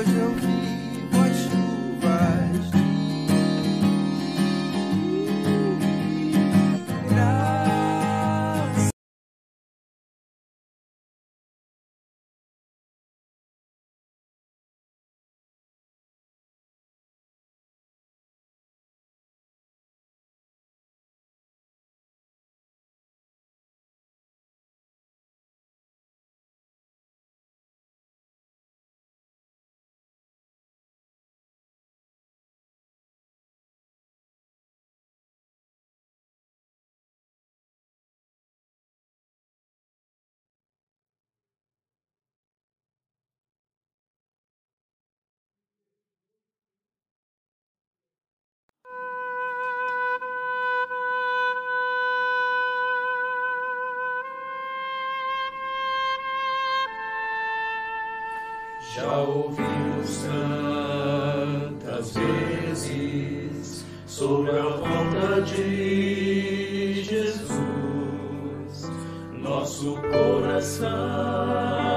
was your já ouvimos tantas vezes sobre a volta de Jesus, nosso coração.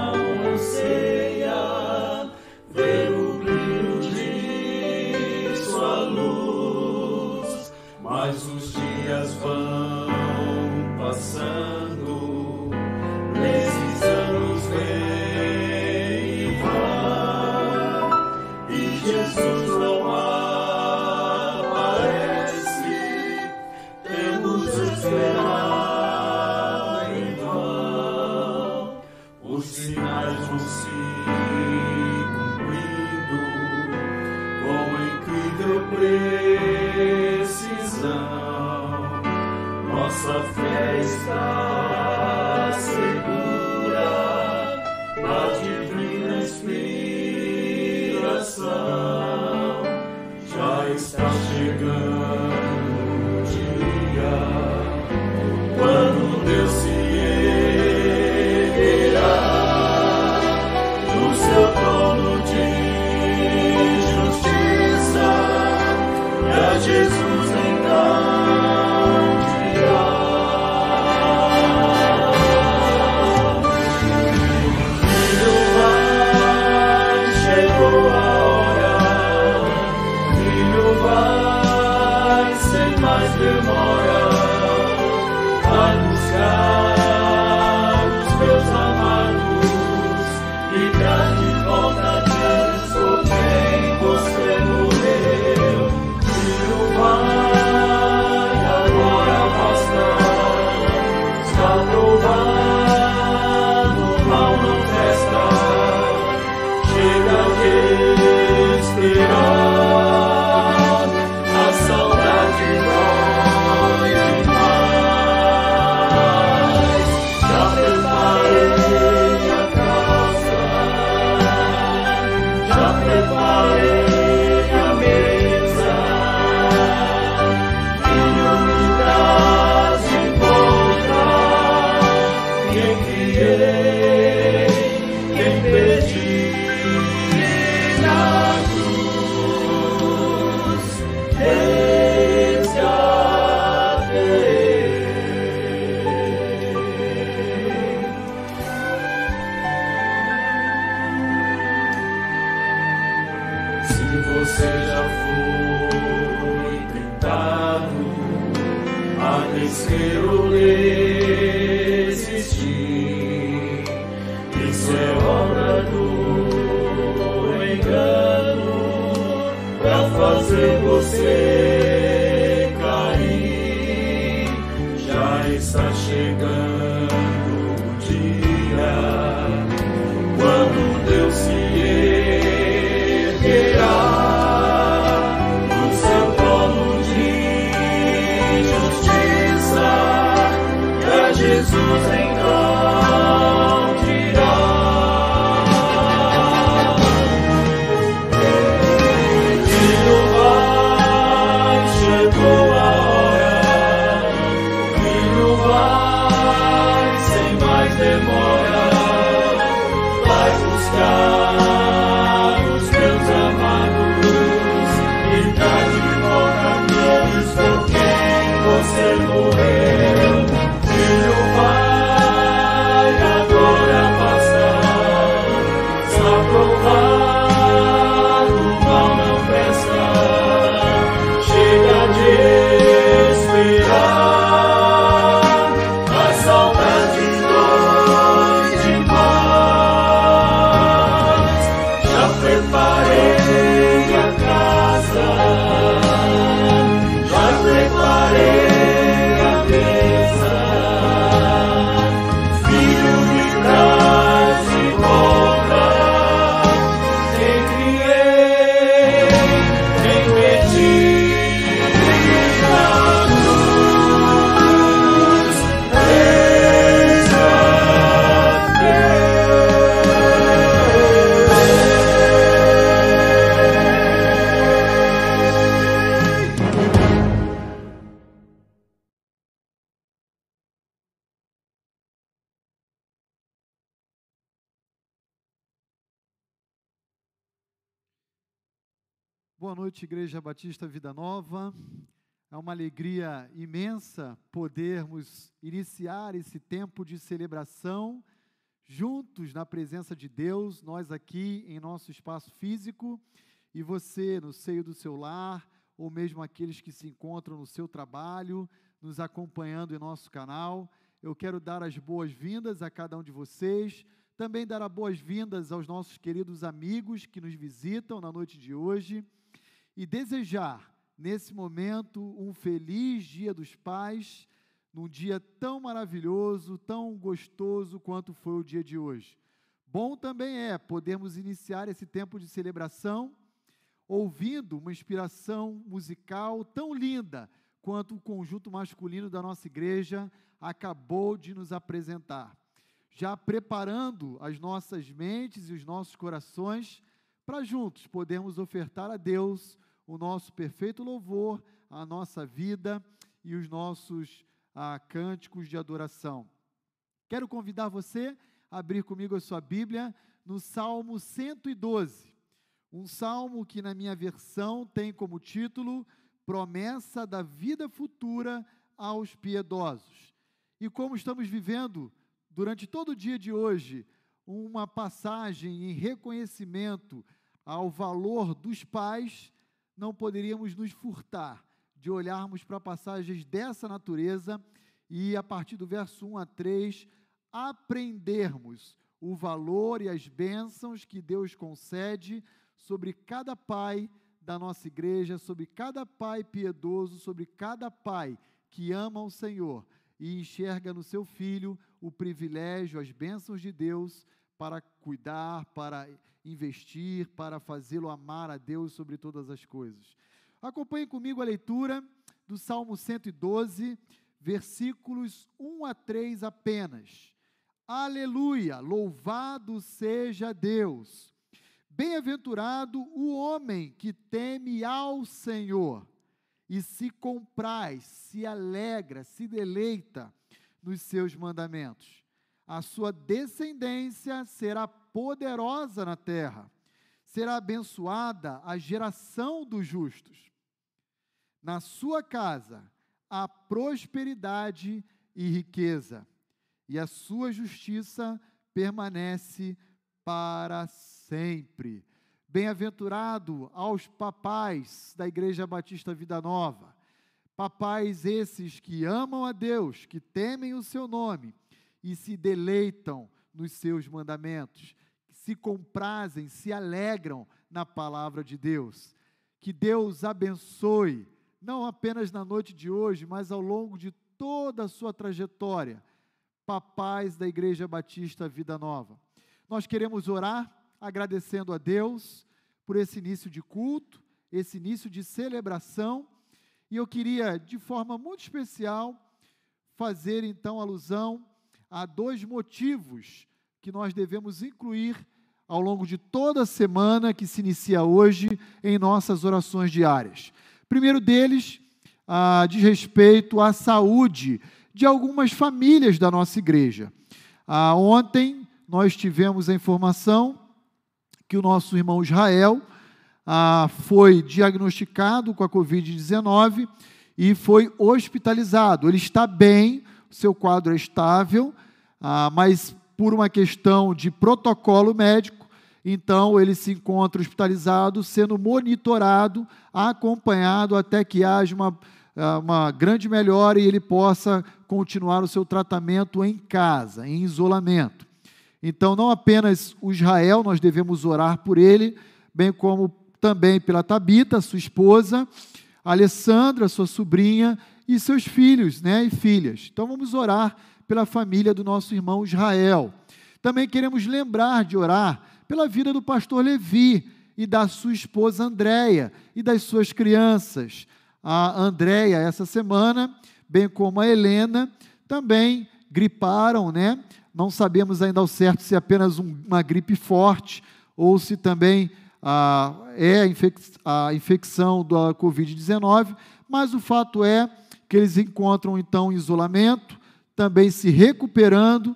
Eis que eu desisti, isso é obra do engano, pra fazer você. Igreja Batista Vida Nova. É uma alegria imensa podermos iniciar esse tempo de celebração juntos na presença de Deus, nós aqui em nosso espaço físico e você no seio do seu lar, ou mesmo aqueles que se encontram no seu trabalho, nos acompanhando em nosso canal. Eu quero dar as boas-vindas a cada um de vocês, também dar as boas-vindas aos nossos queridos amigos que nos visitam na noite de hoje e desejar, nesse momento, um feliz Dia dos Pais, num dia tão maravilhoso, tão gostoso quanto foi o dia de hoje. Bom também é podermos iniciar esse tempo de celebração ouvindo uma inspiração musical tão linda quanto o conjunto masculino da nossa igreja acabou de nos apresentar. Já preparando as nossas mentes e os nossos corações para juntos podermos ofertar a Deus o nosso perfeito louvor, a nossa vida e os nossos ah, cânticos de adoração. Quero convidar você a abrir comigo a sua Bíblia no Salmo 112. Um salmo que, na minha versão, tem como título Promessa da Vida Futura aos Piedosos. E como estamos vivendo durante todo o dia de hoje, uma passagem em reconhecimento ao valor dos pais, não poderíamos nos furtar de olharmos para passagens dessa natureza e, a partir do verso 1 a 3, aprendermos o valor e as bênçãos que Deus concede sobre cada pai da nossa igreja, sobre cada pai piedoso, sobre cada pai que ama o Senhor e enxerga no seu filho o privilégio, as bênçãos de Deus para cuidar, para investir, para fazê-lo amar a Deus sobre todas as coisas. Acompanhe comigo a leitura do Salmo 112, versículos 1 a 3 apenas. Aleluia! Louvado seja Deus! Bem-aventurado o homem que teme ao Senhor e se compraz, se alegra, se deleita nos seus mandamentos a sua descendência será poderosa na terra, será abençoada a geração dos justos. Na sua casa há prosperidade e riqueza, e a sua justiça permanece para sempre. Bem-aventurado aos papais da Igreja Batista Vida Nova, papais esses que amam a Deus, que temem o seu nome e se deleitam nos seus mandamentos, se comprazem, se alegram na palavra de Deus. Que Deus abençoe, não apenas na noite de hoje, mas ao longo de toda a sua trajetória, papais da Igreja Batista Vida Nova. Nós queremos orar agradecendo a Deus por esse início de culto, esse início de celebração, e eu queria, de forma muito especial, fazer então alusão há dois motivos que nós devemos incluir ao longo de toda a semana que se inicia hoje em nossas orações diárias. Primeiro deles ah, diz respeito à saúde de algumas famílias da nossa igreja. Ah, ontem nós tivemos a informação que o nosso irmão Israel ah, foi diagnosticado com a Covid-19 e foi hospitalizado. Ele está bem, seu quadro é estável, ah, mas por uma questão de protocolo médico, então ele se encontra hospitalizado, sendo monitorado, acompanhado até que haja uma, ah, uma grande melhora e ele possa continuar o seu tratamento em casa, em isolamento. Então, não apenas o Israel, nós devemos orar por ele, bem como também pela Tabita, sua esposa, Alessandra, sua sobrinha, e seus filhos né, e filhas. Então, vamos orar pela família do nosso irmão Israel. Também queremos lembrar de orar pela vida do pastor Levi e da sua esposa Andréia e das suas crianças. A Andréia, essa semana, bem como a Helena, também griparam, né? Não sabemos ainda ao certo se é apenas um, uma gripe forte ou se também ah, é a, infec a infecção da Covid-19, mas o fato é que eles encontram então isolamento, também se recuperando,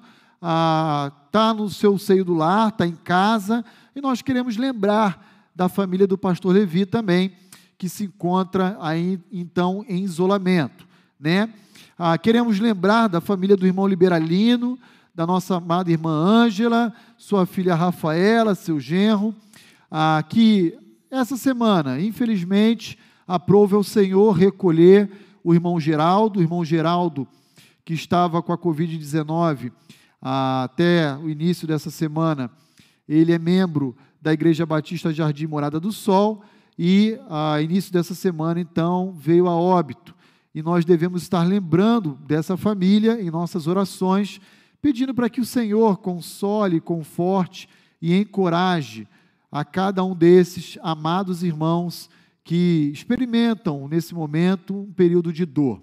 está no seu seio do lar, está em casa, e nós queremos lembrar da família do pastor Levi também, que se encontra aí então em isolamento, né? Ah, queremos lembrar da família do irmão Liberalino, da nossa amada irmã Ângela, sua filha Rafaela, seu genro, ah, que essa semana, infelizmente, aprove ao Senhor recolher o irmão Geraldo, o irmão Geraldo que estava com a Covid-19 ah, até o início dessa semana, ele é membro da Igreja Batista Jardim Morada do Sol e, a início dessa semana, então, veio a óbito. E nós devemos estar lembrando dessa família em nossas orações, pedindo para que o Senhor console, conforte e encoraje a cada um desses amados irmãos que experimentam nesse momento um período de dor.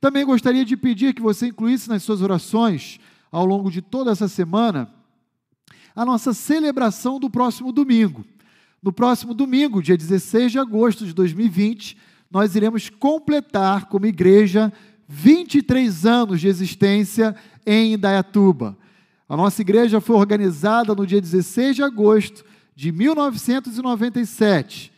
Também gostaria de pedir que você incluísse nas suas orações, ao longo de toda essa semana, a nossa celebração do próximo domingo. No próximo domingo, dia 16 de agosto de 2020, nós iremos completar como igreja 23 anos de existência em Indaiatuba. A nossa igreja foi organizada no dia 16 de agosto de 1997.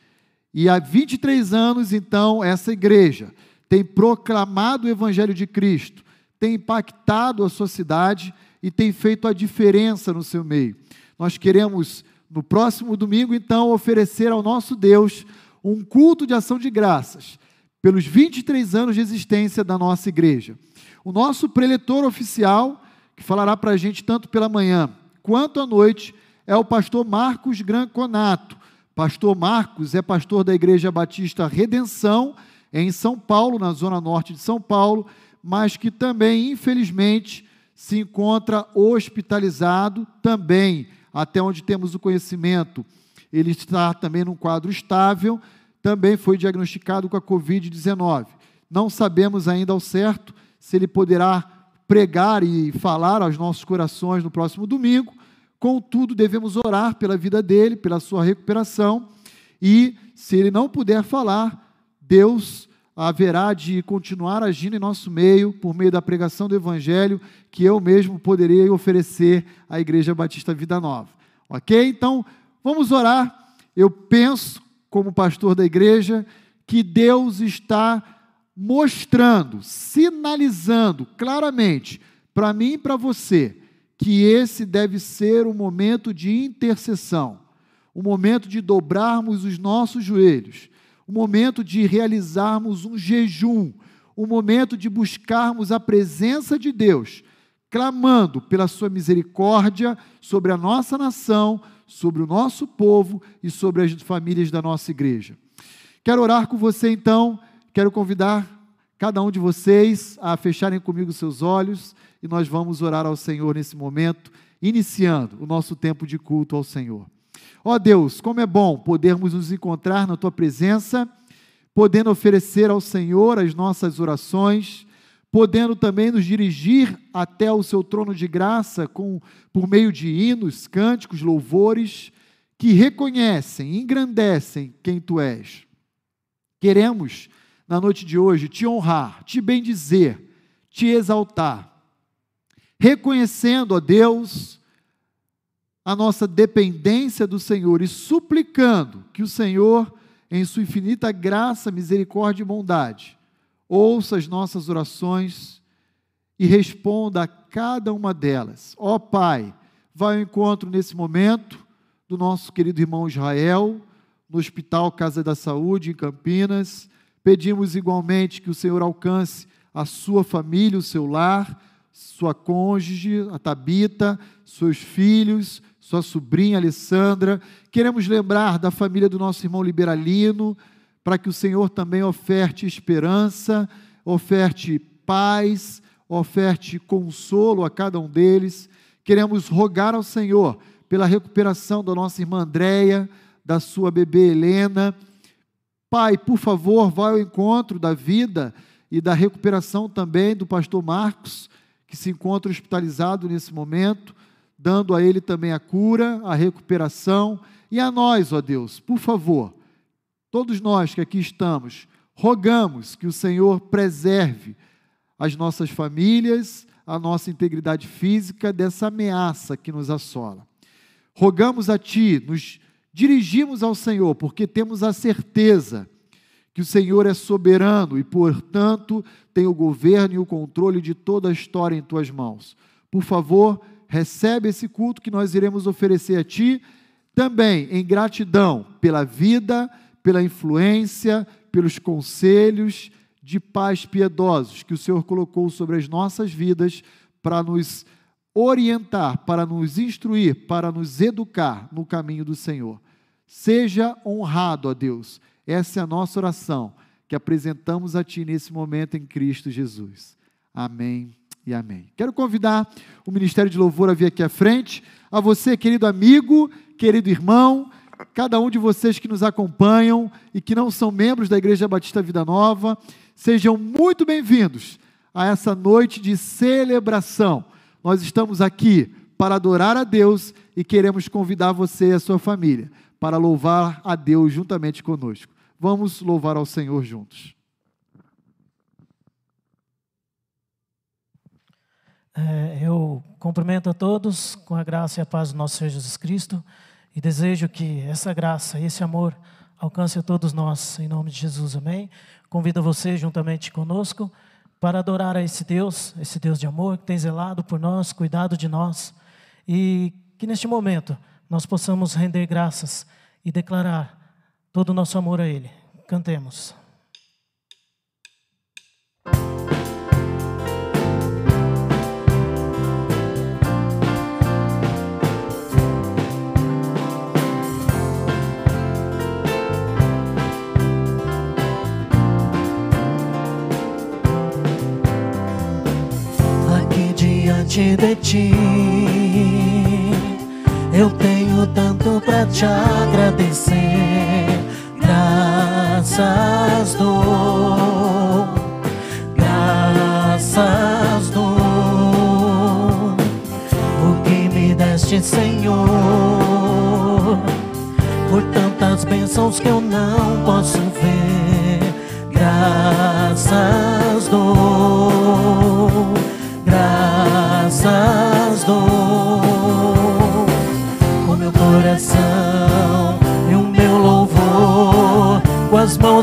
E há 23 anos, então, essa igreja tem proclamado o Evangelho de Cristo, tem impactado a sociedade e tem feito a diferença no seu meio. Nós queremos, no próximo domingo, então, oferecer ao nosso Deus um culto de ação de graças pelos 23 anos de existência da nossa igreja. O nosso preletor oficial, que falará para a gente tanto pela manhã quanto à noite, é o pastor Marcos Granconato. Pastor Marcos é pastor da Igreja Batista Redenção em São Paulo, na zona norte de São Paulo, mas que também, infelizmente, se encontra hospitalizado também, até onde temos o conhecimento. Ele está também num quadro estável, também foi diagnosticado com a Covid-19. Não sabemos ainda ao certo se ele poderá pregar e falar aos nossos corações no próximo domingo. Contudo, devemos orar pela vida dele, pela sua recuperação. E se ele não puder falar, Deus haverá de continuar agindo em nosso meio por meio da pregação do Evangelho que eu mesmo poderia oferecer à Igreja Batista Vida Nova. Ok? Então, vamos orar. Eu penso, como pastor da igreja, que Deus está mostrando, sinalizando claramente para mim e para você que esse deve ser um momento de intercessão, um momento de dobrarmos os nossos joelhos o momento de realizarmos um jejum, o momento de buscarmos a presença de Deus, clamando pela sua misericórdia sobre a nossa nação, sobre o nosso povo e sobre as famílias da nossa igreja. Quero orar com você então, quero convidar cada um de vocês a fecharem comigo seus olhos e nós vamos orar ao Senhor nesse momento, iniciando o nosso tempo de culto ao Senhor. Ó oh Deus, como é bom podermos nos encontrar na tua presença, podendo oferecer ao Senhor as nossas orações, podendo também nos dirigir até o seu trono de graça com por meio de hinos, cânticos, louvores que reconhecem, engrandecem quem tu és. Queremos na noite de hoje te honrar, te bendizer, te exaltar, reconhecendo, ó Deus, a nossa dependência do Senhor e suplicando que o Senhor, em sua infinita graça, misericórdia e bondade, ouça as nossas orações e responda a cada uma delas. Ó oh, Pai, vai ao encontro nesse momento do nosso querido irmão Israel, no Hospital Casa da Saúde, em Campinas. Pedimos igualmente que o Senhor alcance a sua família, o seu lar, sua cônjuge, a Tabita, seus filhos, sua sobrinha Alessandra. Queremos lembrar da família do nosso irmão Liberalino, para que o Senhor também oferte esperança, oferte paz, oferte consolo a cada um deles. Queremos rogar ao Senhor pela recuperação da nossa irmã Andréia, da sua bebê Helena. Pai, por favor, vá ao encontro da vida e da recuperação também do pastor Marcos, que se encontra hospitalizado nesse momento dando a ele também a cura, a recuperação, e a nós, ó Deus, por favor, todos nós que aqui estamos, rogamos que o Senhor preserve as nossas famílias, a nossa integridade física dessa ameaça que nos assola. Rogamos a Ti, nos dirigimos ao Senhor, porque temos a certeza que o Senhor é soberano e, portanto, tem o governo e o controle de toda a história em tuas mãos. Por favor, recebe esse culto que nós iremos oferecer a ti, também em gratidão pela vida, pela influência, pelos conselhos de pais piedosos que o Senhor colocou sobre as nossas vidas para nos orientar, para nos instruir, para nos educar no caminho do Senhor. Seja honrado a Deus. Essa é a nossa oração que apresentamos a Ti nesse momento em Cristo Jesus. Amém e amém. Quero convidar o Ministério de Louvor a vir aqui à frente. A você, querido amigo, querido irmão, cada um de vocês que nos acompanham e que não são membros da Igreja Batista Vida Nova, sejam muito bem-vindos a essa noite de celebração. Nós estamos aqui para adorar a Deus e queremos convidar você e a sua família para louvar a Deus juntamente conosco. Vamos louvar ao Senhor juntos. Eu cumprimento a todos com a graça e a paz do nosso Senhor Jesus Cristo e desejo que essa graça e esse amor alcance a todos nós, em nome de Jesus, amém? Convido você juntamente conosco para adorar a esse Deus, esse Deus de amor que tem zelado por nós, cuidado de nós e que neste momento nós possamos render graças e declarar todo o nosso amor a Ele. Cantemos. Diante de ti, eu tenho tanto para te agradecer. Graças dou, graças dou, o que me deste, Senhor, por tantas bênçãos que eu não posso ver. Graças dou,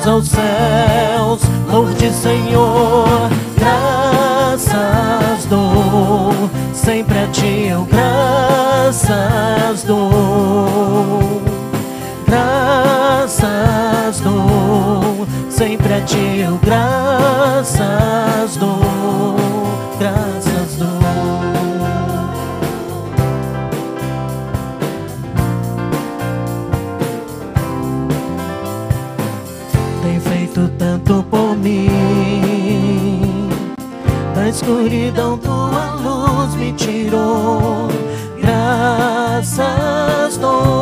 aos céus, louve-te, Senhor. Graças dou, sempre a ti eu graças dou. Graças dou, sempre a ti eu graças escuridão tua luz me tirou. Graças dou,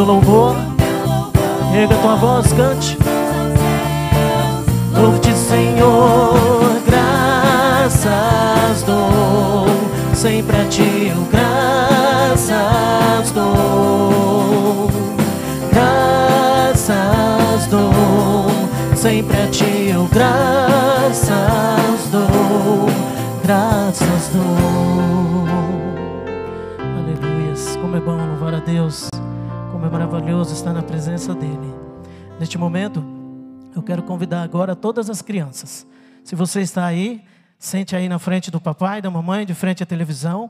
meu louvor. Erga tua voz, cante. Louve-te, Senhor, graças dou, sempre a ti eu graças dou, graças dou, sempre a ti eu graças dou, graças dou. Aleluias, como é bom louvar a Deus, maravilhoso estar na presença dEle. Neste momento, eu quero convidar agora todas as crianças. Se você está aí, sente aí na frente do papai, da mamãe, de frente à televisão,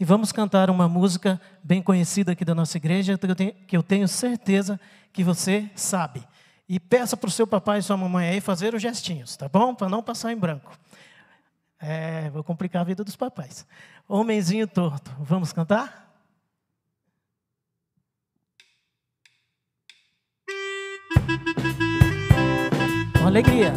e vamos cantar uma música bem conhecida aqui da nossa igreja, que eu tenho, que eu tenho certeza que você sabe. E peça para o seu papai e sua mamãe aí fazer os gestinhos, tá bom? Para não passar em branco. É, vou complicar a vida dos papais. Homenzinho torto. Vamos cantar? Com alegria.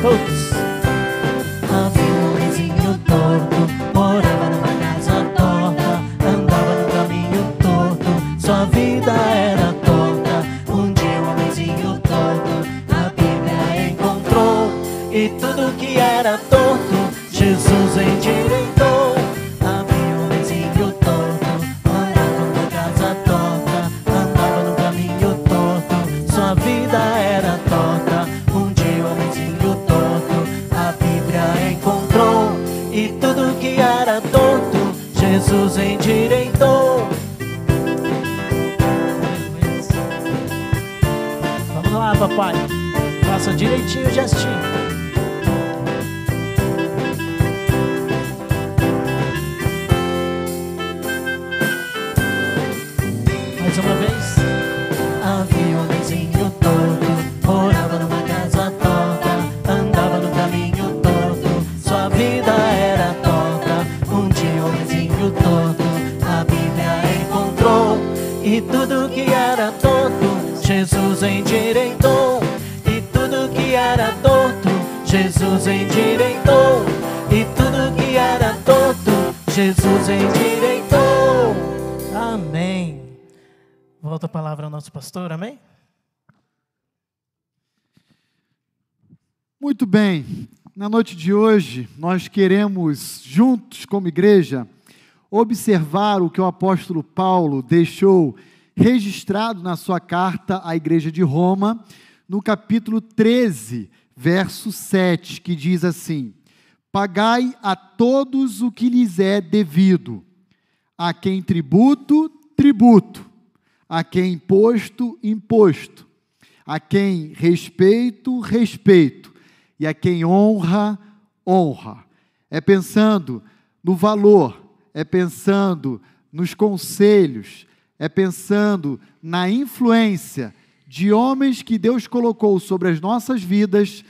Todos. Era torto, Jesus endireitou. Havia um homenzinho torto, morava numa casa torta, andava no caminho torto, sua vida era torta. Um dia um homenzinho torto, a Bíblia encontrou, e tudo que era torto, Jesus endireitou. Vamos lá, papai. Faça direitinho o gestinho. Endireitou. E tudo que era torto, Jesus endireitou. E tudo que era torto, Jesus endireitou. Amém. Volta a palavra ao nosso pastor, amém? Muito bem, na noite de hoje, nós queremos, juntos como igreja, observar o que o apóstolo Paulo deixou registrado na sua carta à igreja de Roma, no capítulo 13, verso 7, que diz assim: Pagai a todos o que lhes é devido, a quem tributo, tributo, a quem imposto, imposto, a quem respeito, respeito, e a quem honra, honra. É pensando no valor, é pensando nos conselhos, é pensando na influência de homens que Deus colocou sobre as nossas vidas,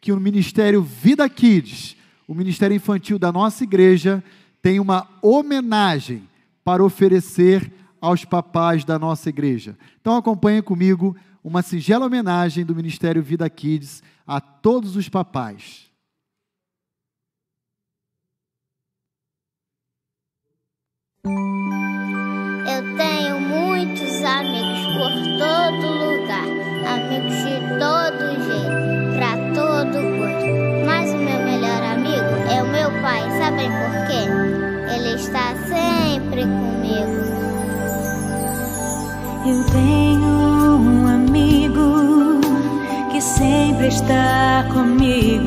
que o Ministério Vida Kids, o Ministério Infantil da nossa igreja, tem uma homenagem para oferecer aos papais da nossa igreja. Então acompanhe comigo uma singela homenagem do Ministério Vida Kids a todos os papais. Amigos por todo lugar, amigos de todo jeito, pra todo gosto. Mas o meu melhor amigo é o meu pai, sabem por quê? Ele está sempre comigo. Eu tenho um amigo que sempre está comigo,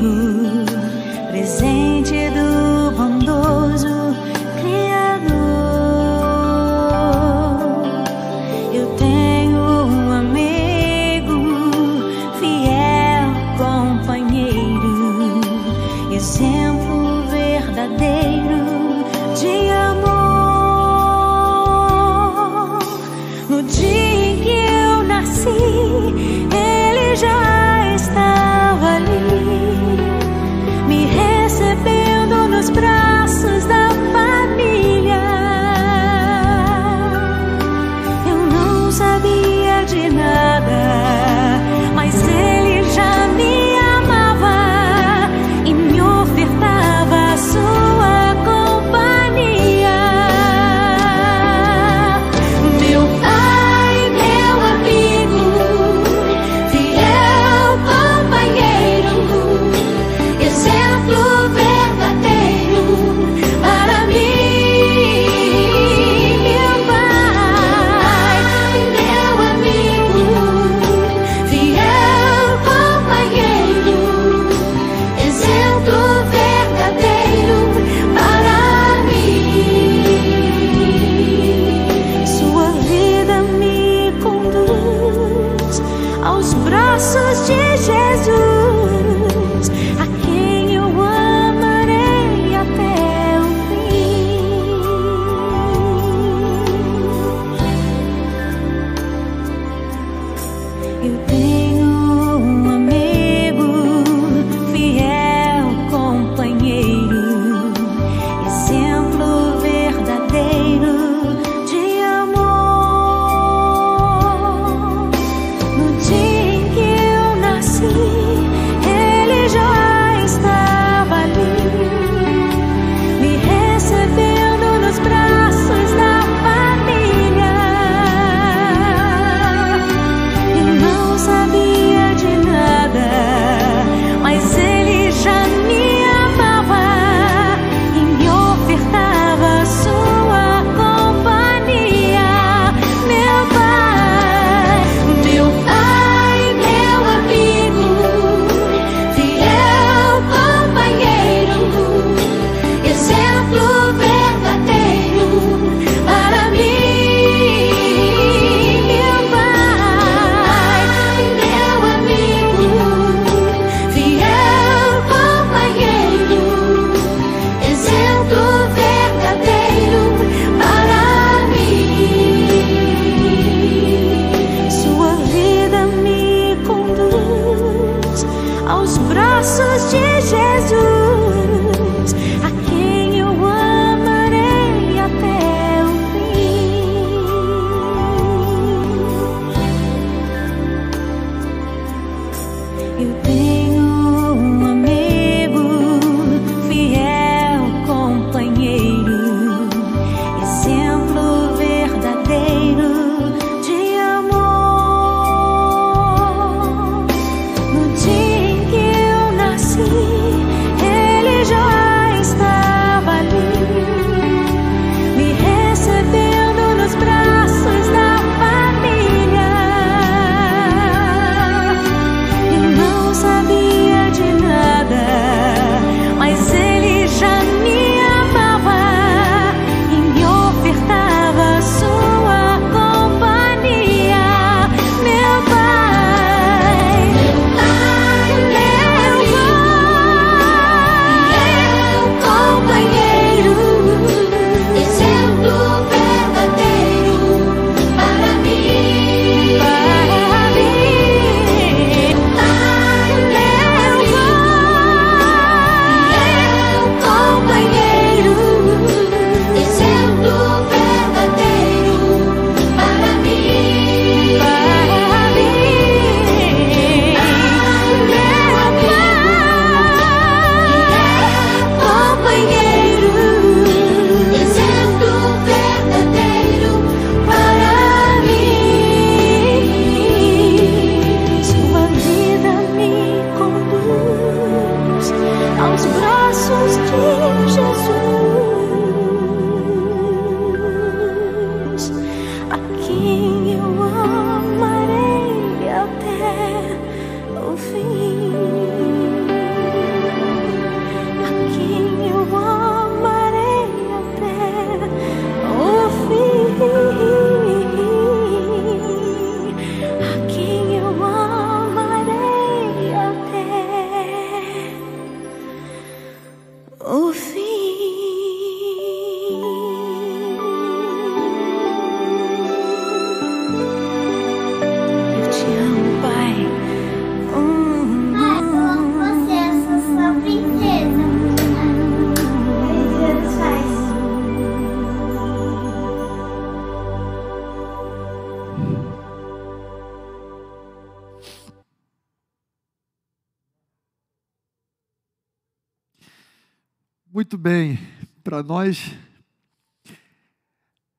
nós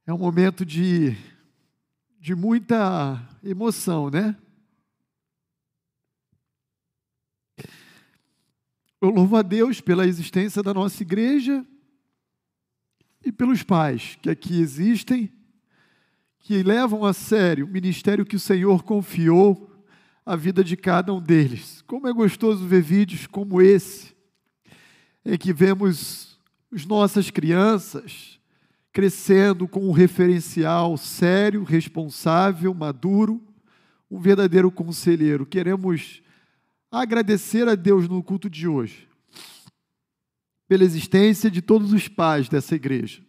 é um momento de, de muita emoção, né? Eu louvo a Deus pela existência da nossa igreja e pelos pais que aqui existem, que levam a sério o ministério que o Senhor confiou à vida de cada um deles. Como é gostoso ver vídeos como esse em que vemos as nossas crianças crescendo com um referencial sério, responsável, maduro, um verdadeiro conselheiro. Queremos agradecer a Deus no culto de hoje pela existência de todos os pais dessa igreja.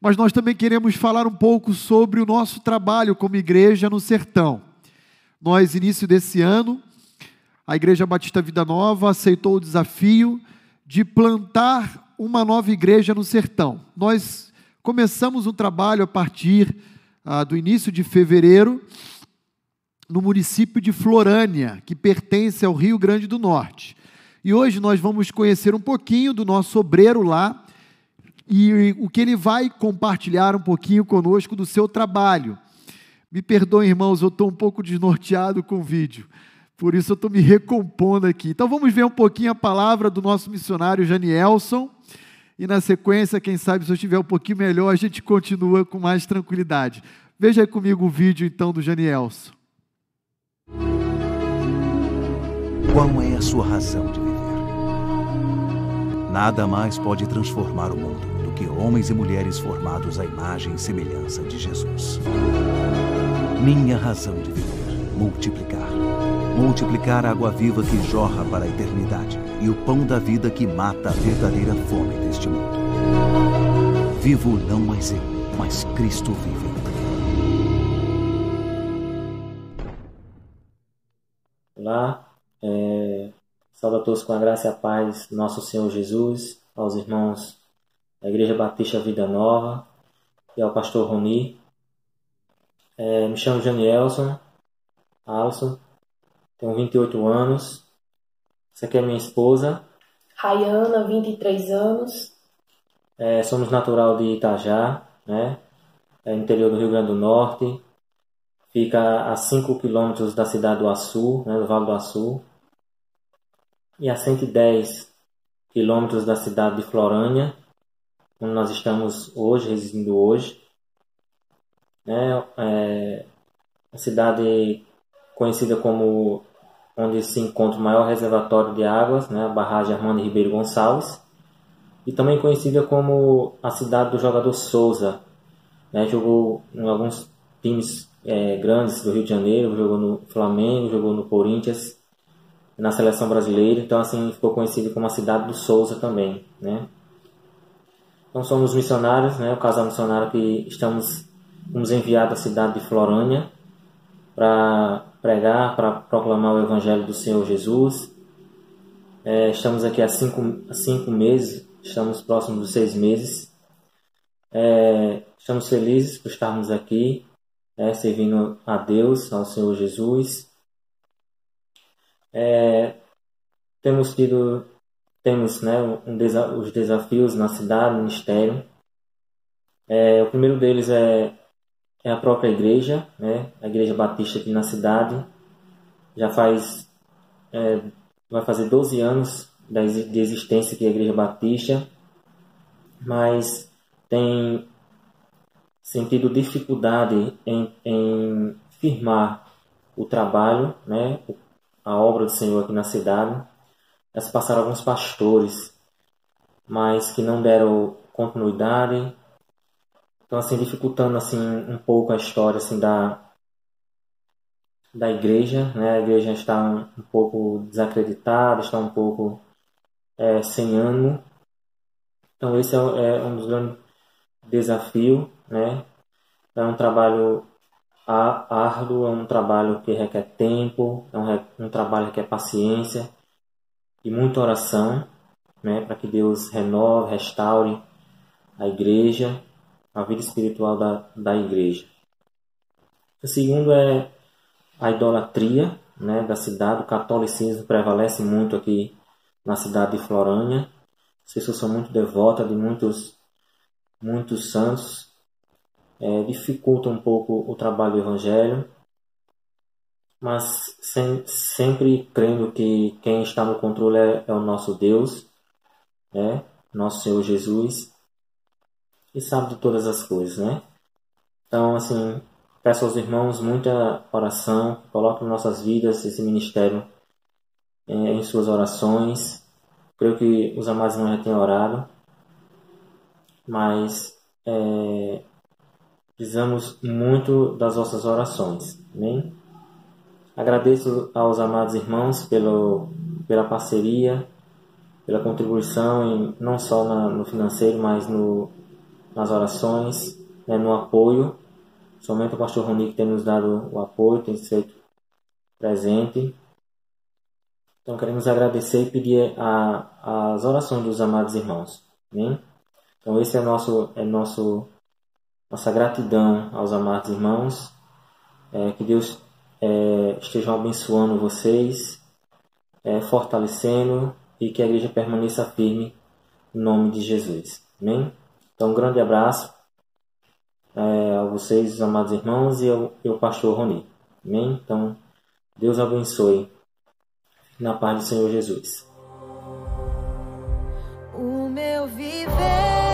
Mas nós também queremos falar um pouco sobre o nosso trabalho como igreja no sertão. Nós, início desse ano, a Igreja Batista Vida Nova aceitou o desafio de plantar uma nova igreja no sertão. Nós começamos um trabalho a partir ah, do início de fevereiro no município de Florânia, que pertence ao Rio Grande do Norte. E hoje nós vamos conhecer um pouquinho do nosso obreiro lá e o que ele vai compartilhar um pouquinho conosco do seu trabalho. Me perdoem, irmãos, eu estou um pouco desnorteado com o vídeo. Por isso eu estou me recompondo aqui. Então vamos ver um pouquinho a palavra do nosso missionário Janielson. E na sequência, quem sabe, se eu estiver um pouquinho melhor, a gente continua com mais tranquilidade. Veja aí comigo o vídeo então do Janielson. Qual é a sua razão de viver? Nada mais pode transformar o mundo do que homens e mulheres formados à imagem e semelhança de Jesus. Minha razão de viver: multiplicar. Multiplicar a água viva que jorra para a eternidade e o pão da vida que mata a verdadeira fome deste mundo. Vivo não mais eu, mas Cristo vive. Olá, é, a todos com a graça e a paz nosso Senhor Jesus, aos irmãos da Igreja Batista Vida Nova e ao pastor Roni. É, me chamo Janielson Alson, tenho 28 anos. Essa aqui é minha esposa. Rayana, 23 anos. É, somos natural de Itajá, né? É interior do Rio Grande do Norte. Fica a 5 quilômetros da cidade do Açu, né, do Vale do Açu. E a 110 quilômetros da cidade de Florânia, onde nós estamos hoje, residindo hoje. Né, é a cidade conhecida como onde se encontra o maior reservatório de águas, né, a barragem Armando Ribeiro Gonçalves, e também conhecida como a cidade do jogador Souza. Né, jogou em alguns times é, grandes do Rio de Janeiro, jogou no Flamengo, jogou no Corinthians, na seleção brasileira, então assim ficou conhecido como a cidade do Souza também, né? Então somos missionários, né? O casal missionário que estamos fomos enviados à cidade de Florânia para pregar, para proclamar o Evangelho do Senhor Jesus. É, estamos aqui há cinco, cinco meses, estamos próximos dos seis meses. É, estamos felizes por estarmos aqui, né, servindo a Deus, ao Senhor Jesus. É, temos tido, temos né, um desa os desafios na cidade, no ministério. É, o primeiro deles é, é a própria igreja, né, a igreja batista aqui na cidade. Já faz, é, vai fazer 12 anos de existência aqui a igreja batista, mas tem sentido dificuldade em, em firmar o trabalho, né, a obra do Senhor aqui na cidade. Já se passaram alguns pastores, mas que não deram continuidade. Então, assim, dificultando assim um pouco a história assim da da igreja, né? A igreja está um, um pouco desacreditada, está um pouco é, sem ânimo, Então esse é, é um dos grandes desafios, né? É um trabalho árduo, é um trabalho que requer tempo, é um, um trabalho que requer paciência e muita oração, né? Para que Deus renove, restaure a igreja, a vida espiritual da, da igreja. O segundo é a idolatria né, da cidade, o catolicismo prevalece muito aqui na cidade de Florânia. As pessoas são muito devotas de muitos, muitos santos. É, dificulta um pouco o trabalho do evangelho, mas sem, sempre crendo que quem está no controle é, é o nosso Deus, né? nosso Senhor Jesus, sabe de todas as coisas, né? Então, assim, peço aos irmãos muita oração, coloquem nossas vidas, esse ministério, é, em suas orações. Creio que os amados irmãos já têm orado, mas é, precisamos muito das vossas orações. Amém? Agradeço aos amados irmãos pelo, pela parceria, pela contribuição, em, não só na, no financeiro, mas no, nas orações, né, no apoio. Somente o pastor Roni que tem nos dado o apoio, tem sido presente. Então queremos agradecer e pedir a, as orações dos amados irmãos. Amém? Então esse é nosso é nosso nossa gratidão aos amados irmãos. É, que Deus é, esteja abençoando vocês, é, fortalecendo e que a igreja permaneça firme em nome de Jesus. Amém? Então, um grande abraço é, a vocês, amados irmãos, e ao, ao pastor Roni. Amém? Então, Deus abençoe. Na paz do Senhor Jesus. O meu viver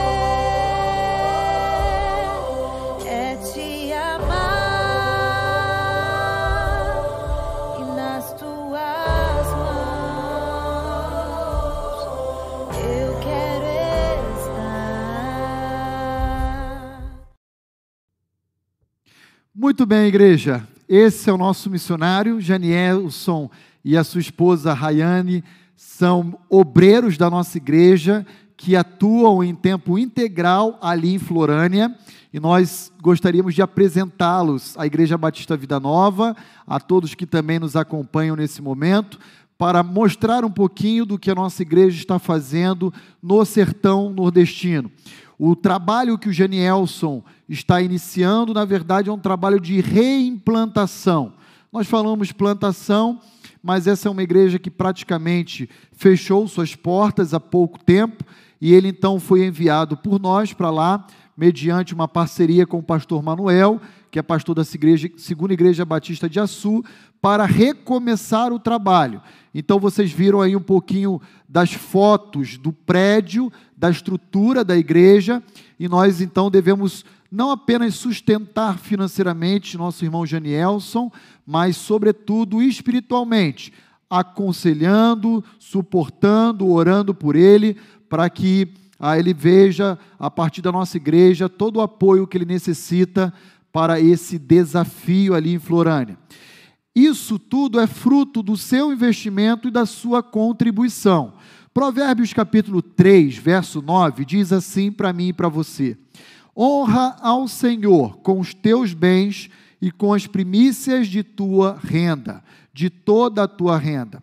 Muito bem, igreja. Esse é o nosso missionário, Janielson e a sua esposa Rayane são obreiros da nossa igreja que atuam em tempo integral ali em Florânia e nós gostaríamos de apresentá-los à Igreja Batista Vida Nova, a todos que também nos acompanham nesse momento, para mostrar um pouquinho do que a nossa igreja está fazendo no sertão nordestino. O trabalho que o Janielson está iniciando, na verdade, é um trabalho de reimplantação. Nós falamos plantação, mas essa é uma igreja que praticamente fechou suas portas há pouco tempo, e ele então foi enviado por nós para lá, mediante uma parceria com o pastor Manuel, que é pastor da igreja, segunda igreja batista de Açu, para recomeçar o trabalho. Então vocês viram aí um pouquinho das fotos do prédio, da estrutura da igreja, e nós então devemos não apenas sustentar financeiramente nosso irmão Janielson, mas sobretudo espiritualmente, aconselhando, suportando, orando por ele, para que ah, ele veja, a partir da nossa igreja, todo o apoio que ele necessita para esse desafio ali em Florânia. Isso tudo é fruto do seu investimento e da sua contribuição. Provérbios capítulo 3, verso 9, diz assim para mim e para você: Honra ao Senhor com os teus bens e com as primícias de tua renda, de toda a tua renda.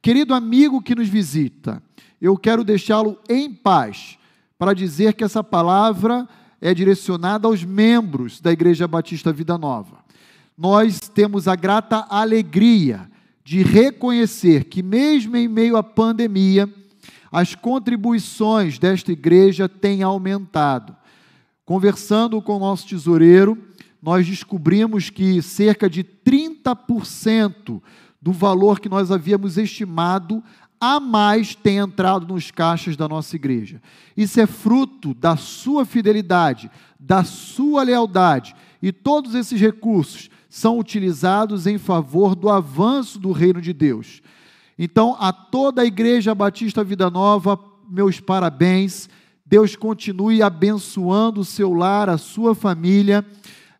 Querido amigo que nos visita, eu quero deixá-lo em paz para dizer que essa palavra é direcionada aos membros da Igreja Batista Vida Nova. Nós temos a grata alegria de reconhecer que, mesmo em meio à pandemia, as contribuições desta igreja têm aumentado. Conversando com o nosso tesoureiro, nós descobrimos que cerca de 30% do valor que nós havíamos estimado a mais tem entrado nos caixas da nossa igreja. Isso é fruto da sua fidelidade, da sua lealdade, e todos esses recursos são utilizados em favor do avanço do reino de Deus. Então, a toda a Igreja Batista Vida Nova, meus parabéns. Deus continue abençoando o seu lar, a sua família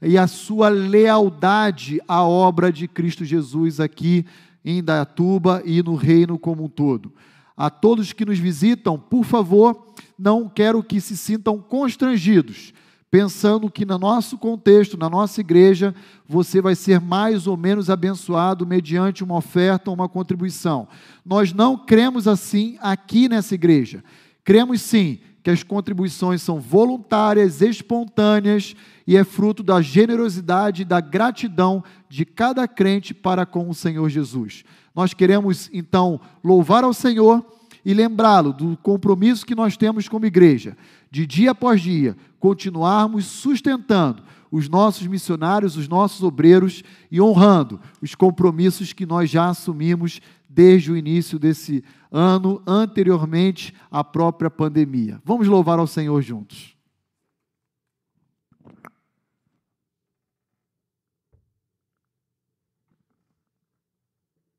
e a sua lealdade à obra de Cristo Jesus aqui em Indaiatuba e no reino como um todo. A todos que nos visitam, por favor, não quero que se sintam constrangidos, pensando que no nosso contexto, na nossa igreja, você vai ser mais ou menos abençoado mediante uma oferta ou uma contribuição. Nós não cremos assim aqui nessa igreja. Cremos sim que as contribuições são voluntárias, espontâneas e é fruto da generosidade e da gratidão de cada crente para com o Senhor Jesus. Nós queremos então louvar ao Senhor e lembrá-lo do compromisso que nós temos como igreja, de dia após dia, continuarmos sustentando os nossos missionários, os nossos obreiros e honrando os compromissos que nós já assumimos desde o início desse ano, anteriormente à própria pandemia. Vamos louvar ao Senhor juntos.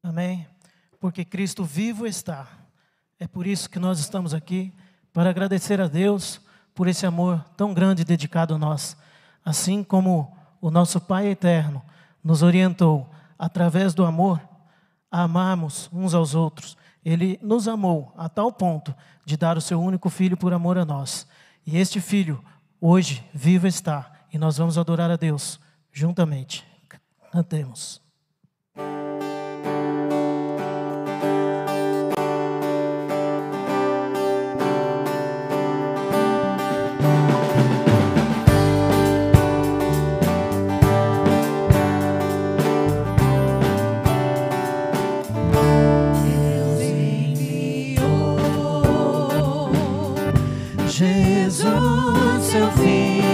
Amém. Porque Cristo vivo está. É por isso que nós estamos aqui, para agradecer a Deus por esse amor tão grande dedicado a nós. Assim como o nosso Pai eterno nos orientou, através do amor, a amarmos uns aos outros. Ele nos amou a tal ponto de dar o seu único filho por amor a nós. E este filho, hoje, vivo está. E nós vamos adorar a Deus juntamente. Cantemos. Seu filho,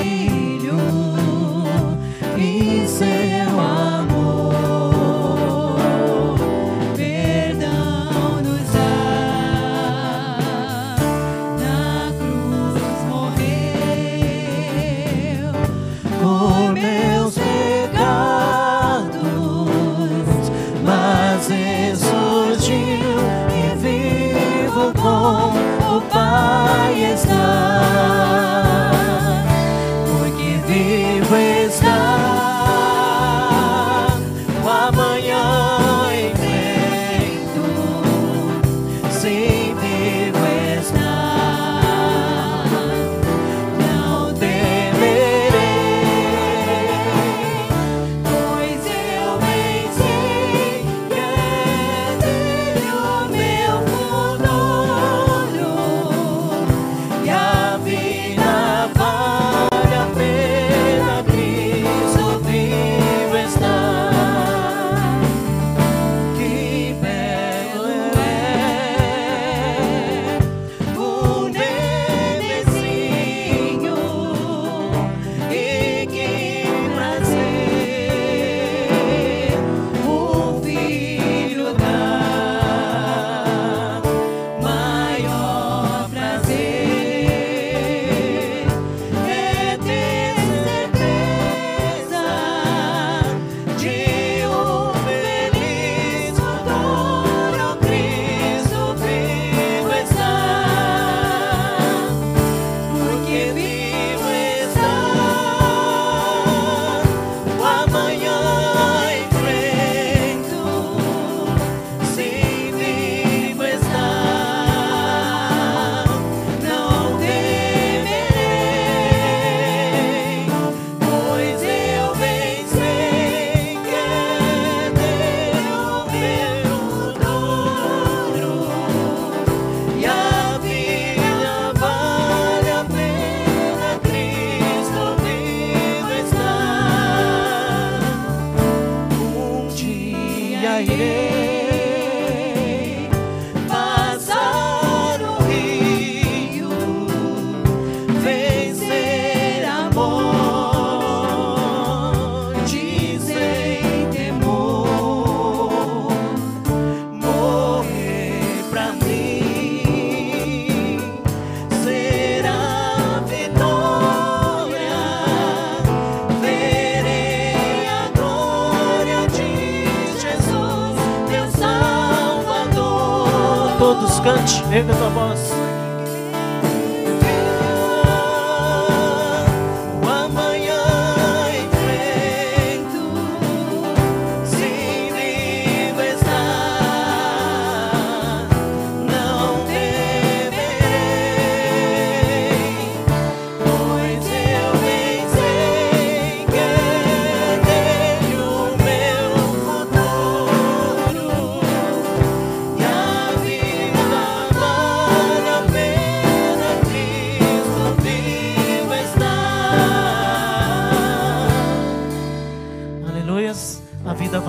Cante, erga tua.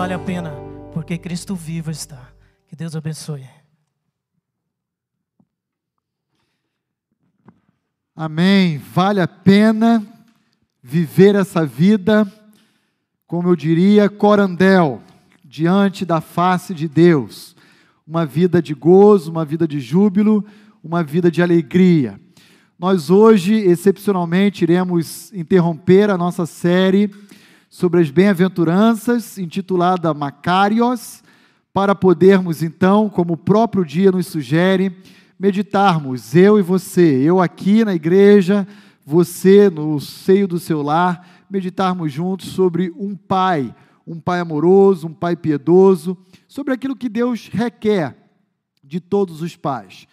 Vale a pena, porque Cristo vivo está. Que Deus abençoe. Amém. Vale a pena viver essa vida, como eu diria, corandel, diante da face de Deus. Uma vida de gozo, uma vida de júbilo, uma vida de alegria. Nós hoje, excepcionalmente, iremos interromper a nossa série sobre as bem-aventuranças, intitulada Macários, para podermos então, como o próprio dia nos sugere, meditarmos, eu e você, eu aqui na igreja, você no seio do seu lar, meditarmos juntos sobre um pai, um pai amoroso, um pai piedoso, sobre aquilo que Deus requer de todos os pais.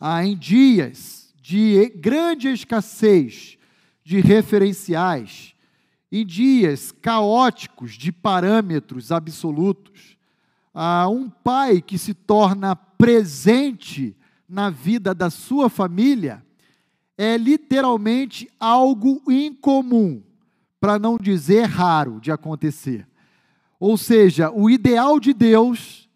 Ah, em dias de grande escassez de referenciais, em dias caóticos de parâmetros absolutos, um pai que se torna presente na vida da sua família é literalmente algo incomum, para não dizer raro de acontecer. Ou seja, o ideal de Deus,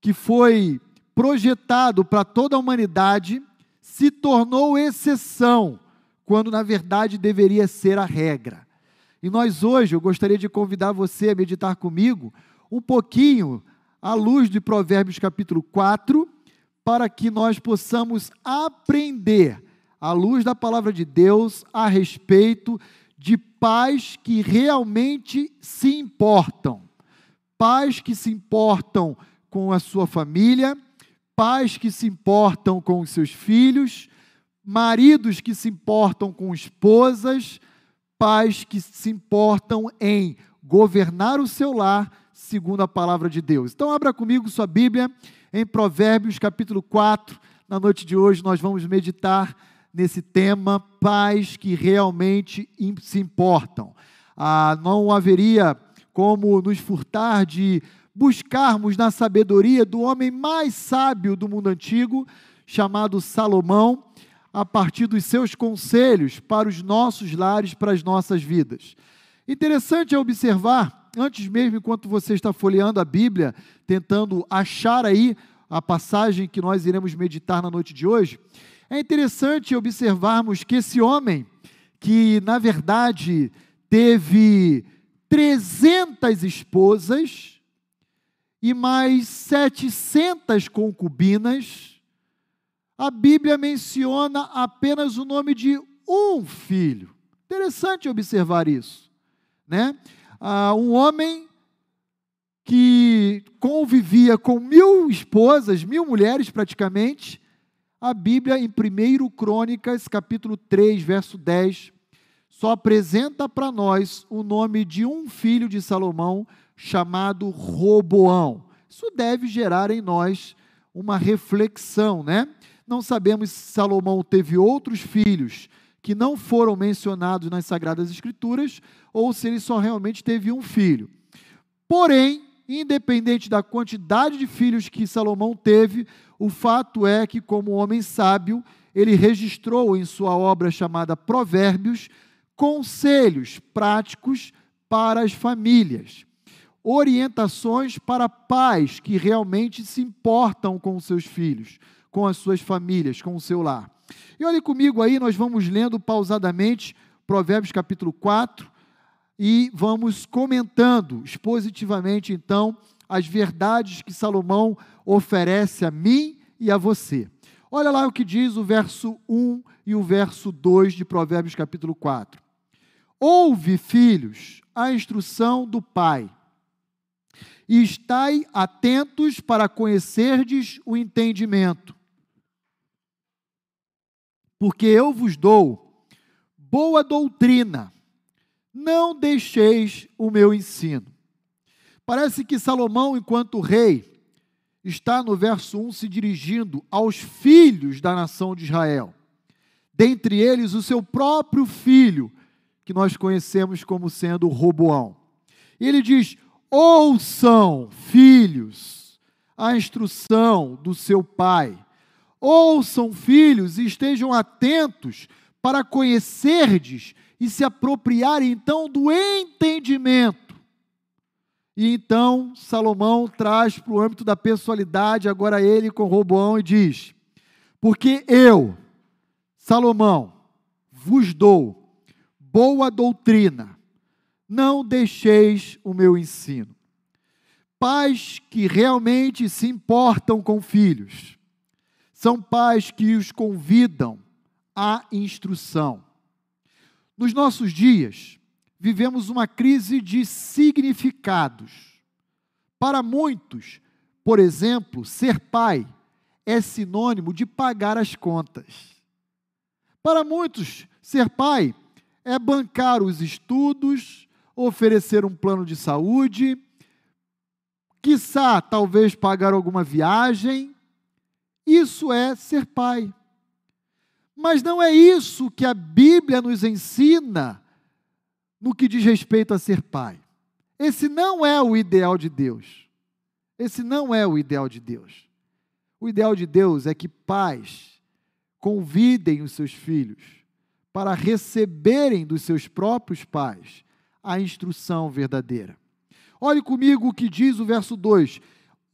que foi projetado para toda a humanidade, se tornou exceção, quando na verdade deveria ser a regra. E nós hoje, eu gostaria de convidar você a meditar comigo um pouquinho à luz de Provérbios capítulo 4, para que nós possamos aprender, à luz da palavra de Deus, a respeito de pais que realmente se importam. Pais que se importam com a sua família, pais que se importam com os seus filhos, maridos que se importam com esposas, pais que se importam em governar o seu lar segundo a palavra de Deus. Então, abra comigo sua Bíblia em Provérbios capítulo 4. Na noite de hoje, nós vamos meditar nesse tema, pais que realmente se importam. Ah, não haveria como nos furtar de buscarmos na sabedoria do homem mais sábio do mundo antigo, chamado Salomão, a partir dos seus conselhos para os nossos lares, para as nossas vidas. Interessante é observar, antes mesmo, enquanto você está folheando a Bíblia, tentando achar aí a passagem que nós iremos meditar na noite de hoje, é interessante observarmos que esse homem, que na verdade teve 300 esposas e mais 700 concubinas, a Bíblia menciona apenas o nome de um filho. Interessante observar isso, né? Ah, um homem que convivia com mil esposas, mil mulheres praticamente, a Bíblia, em 1 Crônicas, capítulo 3, verso 10, só apresenta para nós o nome de um filho de Salomão chamado Roboão. Isso deve gerar em nós uma reflexão, né? Não sabemos se Salomão teve outros filhos que não foram mencionados nas Sagradas Escrituras ou se ele só realmente teve um filho. Porém, independente da quantidade de filhos que Salomão teve, o fato é que, como homem sábio, ele registrou em sua obra chamada Provérbios conselhos práticos para as famílias, orientações para pais que realmente se importam com seus filhos, com as suas famílias, com o seu lar. E olhe comigo aí, nós vamos lendo pausadamente Provérbios capítulo 4, e vamos comentando expositivamente, então, as verdades que Salomão oferece a mim e a você. Olha lá o que diz o verso 1 e o verso 2 de Provérbios capítulo 4. Ouve, filhos, a instrução do Pai, e estai atentos para conhecerdes o entendimento. Porque eu vos dou boa doutrina, não deixeis o meu ensino. Parece que Salomão, enquanto rei, está no verso 1 se dirigindo aos filhos da nação de Israel. Dentre eles, o seu próprio filho, que nós conhecemos como sendo Roboão. Ele diz: Ouçam, filhos, a instrução do seu pai. Ouçam, filhos, e estejam atentos para conhecerdes e se apropriar então do entendimento. E então Salomão traz para o âmbito da pessoalidade agora ele com Roboão e diz: Porque eu, Salomão, vos dou boa doutrina, não deixeis o meu ensino. Pais que realmente se importam com filhos, são pais que os convidam à instrução. Nos nossos dias, vivemos uma crise de significados. Para muitos, por exemplo, ser pai é sinônimo de pagar as contas. Para muitos, ser pai é bancar os estudos, oferecer um plano de saúde, quiçá talvez pagar alguma viagem. Isso é ser pai. Mas não é isso que a Bíblia nos ensina no que diz respeito a ser pai. Esse não é o ideal de Deus. Esse não é o ideal de Deus. O ideal de Deus é que pais convidem os seus filhos para receberem dos seus próprios pais a instrução verdadeira. Olhe comigo o que diz o verso 2: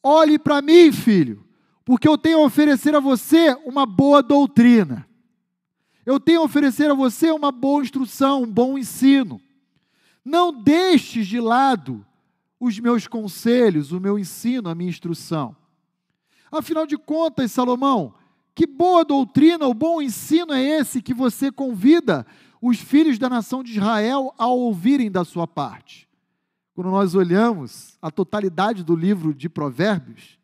Olhe para mim, filho, porque eu tenho a oferecer a você uma boa doutrina. Eu tenho a oferecer a você uma boa instrução, um bom ensino. Não deixes de lado os meus conselhos, o meu ensino, a minha instrução. Afinal de contas, Salomão, que boa doutrina, o bom ensino é esse que você convida os filhos da nação de Israel a ouvirem da sua parte. Quando nós olhamos a totalidade do livro de Provérbios,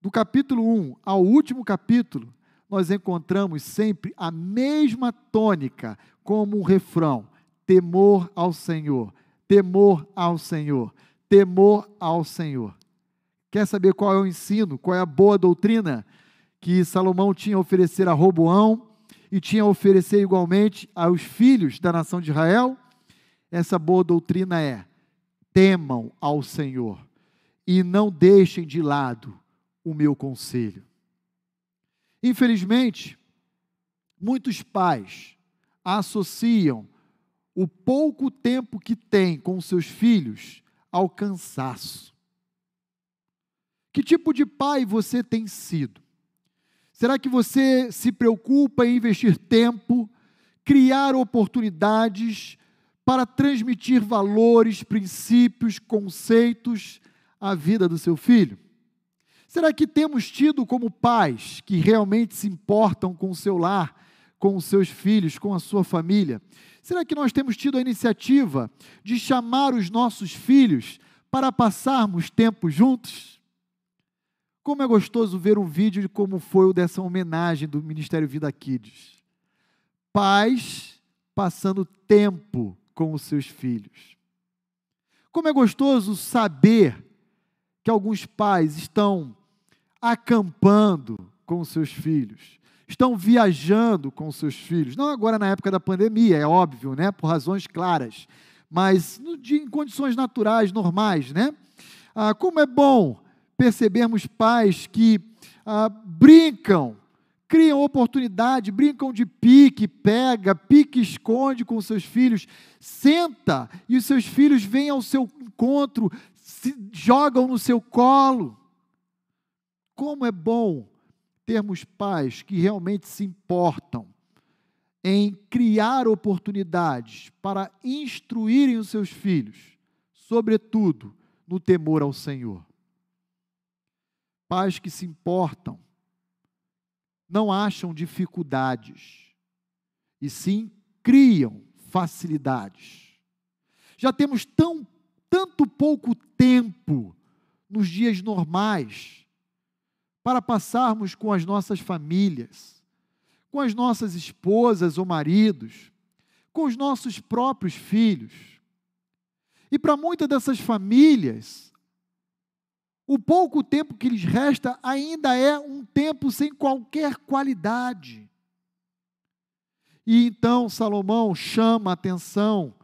do capítulo 1 ao último capítulo, nós encontramos sempre a mesma tônica como um refrão: temor ao Senhor, temor ao Senhor, temor ao Senhor. Quer saber qual é o ensino, qual é a boa doutrina que Salomão tinha a oferecer a Roboão e tinha a oferecer igualmente aos filhos da nação de Israel? Essa boa doutrina é: temam ao Senhor e não deixem de lado o meu conselho. Infelizmente, muitos pais associam o pouco tempo que têm com seus filhos ao cansaço. Que tipo de pai você tem sido? Será que você se preocupa em investir tempo, criar oportunidades para transmitir valores, princípios, conceitos à vida do seu filho? Será que temos tido como pais que realmente se importam com o seu lar, com os seus filhos, com a sua família? Será que nós temos tido a iniciativa de chamar os nossos filhos para passarmos tempo juntos? Como é gostoso ver um vídeo de como foi o dessa homenagem do Ministério Vida Kids. Pais passando tempo com os seus filhos. Como é gostoso saber que alguns pais estão acampando com seus filhos, estão viajando com seus filhos, não agora na época da pandemia, é óbvio, né, por razões claras, mas no, de, em condições naturais, normais, né? Ah, como é bom percebermos pais que ah, brincam, criam oportunidade, brincam de pique, pega, pique, esconde com seus filhos, senta e os seus filhos vêm ao seu encontro, se jogam no seu colo. Como é bom termos pais que realmente se importam em criar oportunidades para instruírem os seus filhos, sobretudo no temor ao Senhor. Pais que se importam não acham dificuldades, e sim criam facilidades. Já temos tão tanto pouco tempo nos dias normais para passarmos com as nossas famílias, com as nossas esposas ou maridos, com os nossos próprios filhos. E para muitas dessas famílias, o pouco tempo que lhes resta ainda é um tempo sem qualquer qualidade. E então Salomão chama a atenção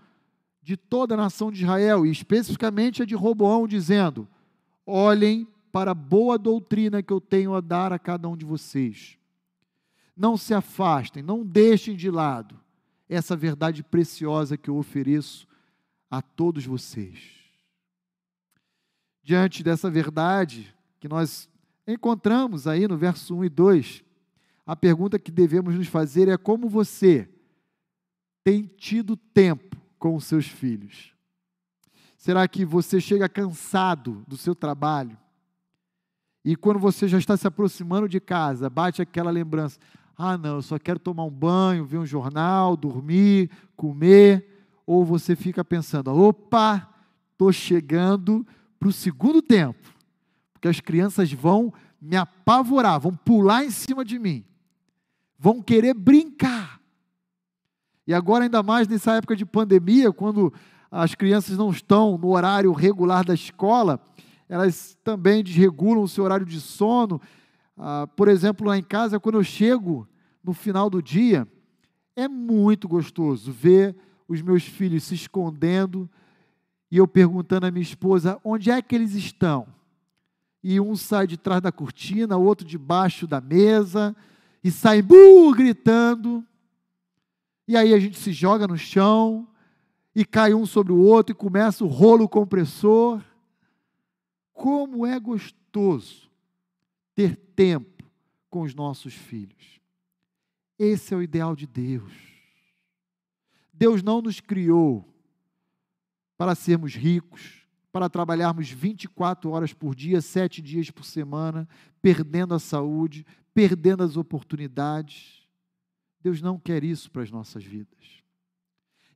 de toda a nação de Israel, e especificamente a de Roboão, dizendo: olhem para a boa doutrina que eu tenho a dar a cada um de vocês. Não se afastem, não deixem de lado essa verdade preciosa que eu ofereço a todos vocês. diante dessa verdade que nós encontramos aí no verso 1 e 2, a pergunta que devemos nos fazer é como você tem tido tempo com os seus filhos? Será que você chega cansado do seu trabalho? E quando você já está se aproximando de casa, bate aquela lembrança: ah, não, eu só quero tomar um banho, ver um jornal, dormir, comer. Ou você fica pensando: opa, estou chegando para o segundo tempo, porque as crianças vão me apavorar, vão pular em cima de mim, vão querer brincar. E agora, ainda mais nessa época de pandemia, quando as crianças não estão no horário regular da escola, elas também desregulam o seu horário de sono. Ah, por exemplo, lá em casa, quando eu chego no final do dia, é muito gostoso ver os meus filhos se escondendo e eu perguntando à minha esposa onde é que eles estão. E um sai de trás da cortina, o outro debaixo da mesa, e sai bu gritando. E aí a gente se joga no chão, e cai um sobre o outro, e começa o rolo compressor. Como é gostoso ter tempo com os nossos filhos. Esse é o ideal de Deus. Deus não nos criou para sermos ricos, para trabalharmos 24 horas por dia, sete dias por semana, perdendo a saúde, perdendo as oportunidades. Deus não quer isso para as nossas vidas.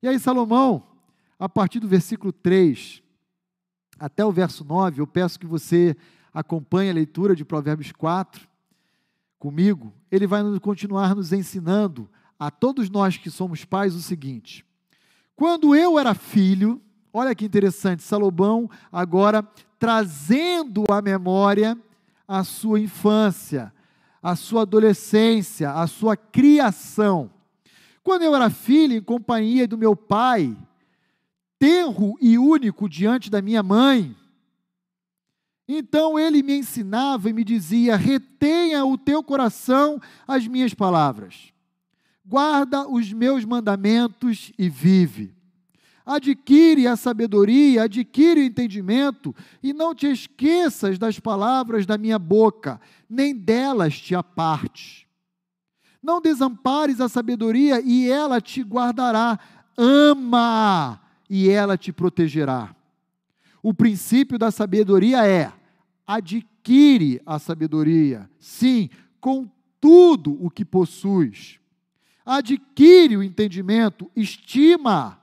E aí, Salomão, a partir do versículo 3 até o verso 9, eu peço que você acompanhe a leitura de Provérbios 4 comigo. Ele vai continuar nos ensinando a todos nós que somos pais o seguinte: quando eu era filho, olha que interessante, Salomão agora trazendo à memória a sua infância, a sua adolescência, a sua criação. Quando eu era filho, em companhia do meu pai, tenro e único diante da minha mãe. Então ele me ensinava e me dizia: retenha o teu coração as minhas palavras, guarda os meus mandamentos e vive. Adquire a sabedoria, adquire o entendimento, e não te esqueças das palavras da minha boca, nem delas te aparte. Não desampares a sabedoria, e ela te guardará. Ama e ela te protegerá. O princípio da sabedoria é: adquire a sabedoria, sim, com tudo o que possuis. Adquire o entendimento, estima,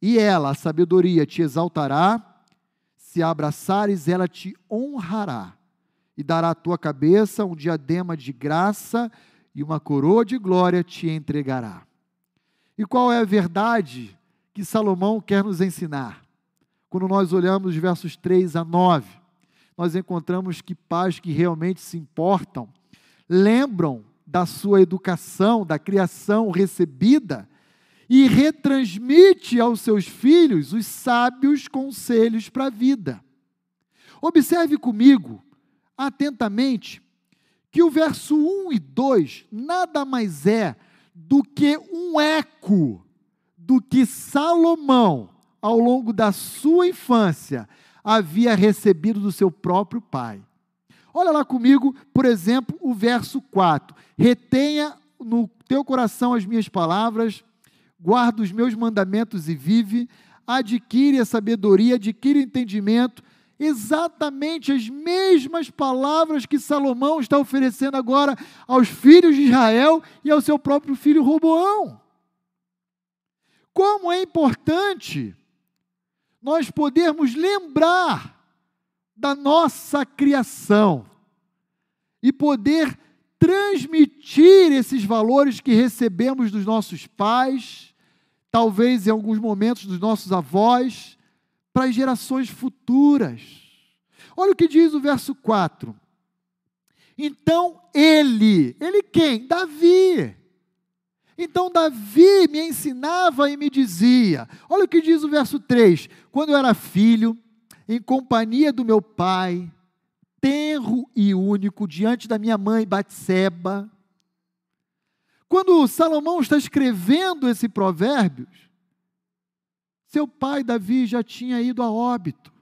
e ela, a sabedoria, te exaltará. Se abraçares, ela te honrará e dará à tua cabeça um diadema de graça e uma coroa de glória te entregará. E qual é a verdade que Salomão quer nos ensinar. Quando nós olhamos os versos 3 a 9, nós encontramos que pais que realmente se importam lembram da sua educação, da criação recebida e retransmite aos seus filhos os sábios conselhos para a vida. Observe comigo atentamente que o verso 1 e 2 nada mais é do que um eco do que Salomão, ao longo da sua infância, havia recebido do seu próprio pai. Olha lá comigo, por exemplo, o verso 4. Retenha no teu coração as minhas palavras, guarda os meus mandamentos e vive, adquire a sabedoria, adquire o entendimento, exatamente as mesmas palavras que Salomão está oferecendo agora aos filhos de Israel e ao seu próprio filho Roboão. Como é importante nós podermos lembrar da nossa criação e poder transmitir esses valores que recebemos dos nossos pais, talvez em alguns momentos dos nossos avós, para as gerações futuras. Olha o que diz o verso 4. Então ele, ele quem? Davi. Então Davi me ensinava e me dizia: olha o que diz o verso 3: quando eu era filho, em companhia do meu pai, tenro e único, diante da minha mãe Batseba. Quando Salomão está escrevendo esse provérbio, seu pai Davi já tinha ido a óbito.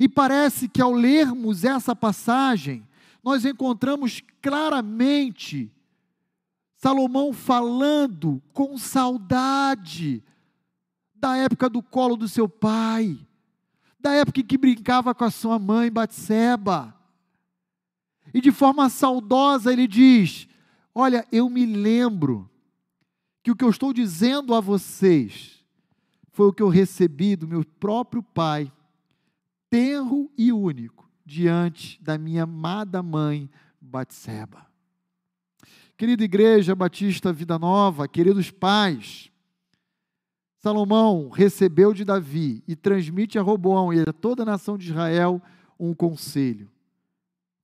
E parece que ao lermos essa passagem, nós encontramos claramente Salomão falando com saudade da época do colo do seu pai, da época em que brincava com a sua mãe Batseba. E de forma saudosa ele diz: Olha, eu me lembro que o que eu estou dizendo a vocês foi o que eu recebi do meu próprio pai, tenro e único, diante da minha amada mãe Batseba. Querida Igreja Batista Vida Nova, queridos pais, Salomão recebeu de Davi e transmite a Roboão e a toda a nação de Israel um conselho.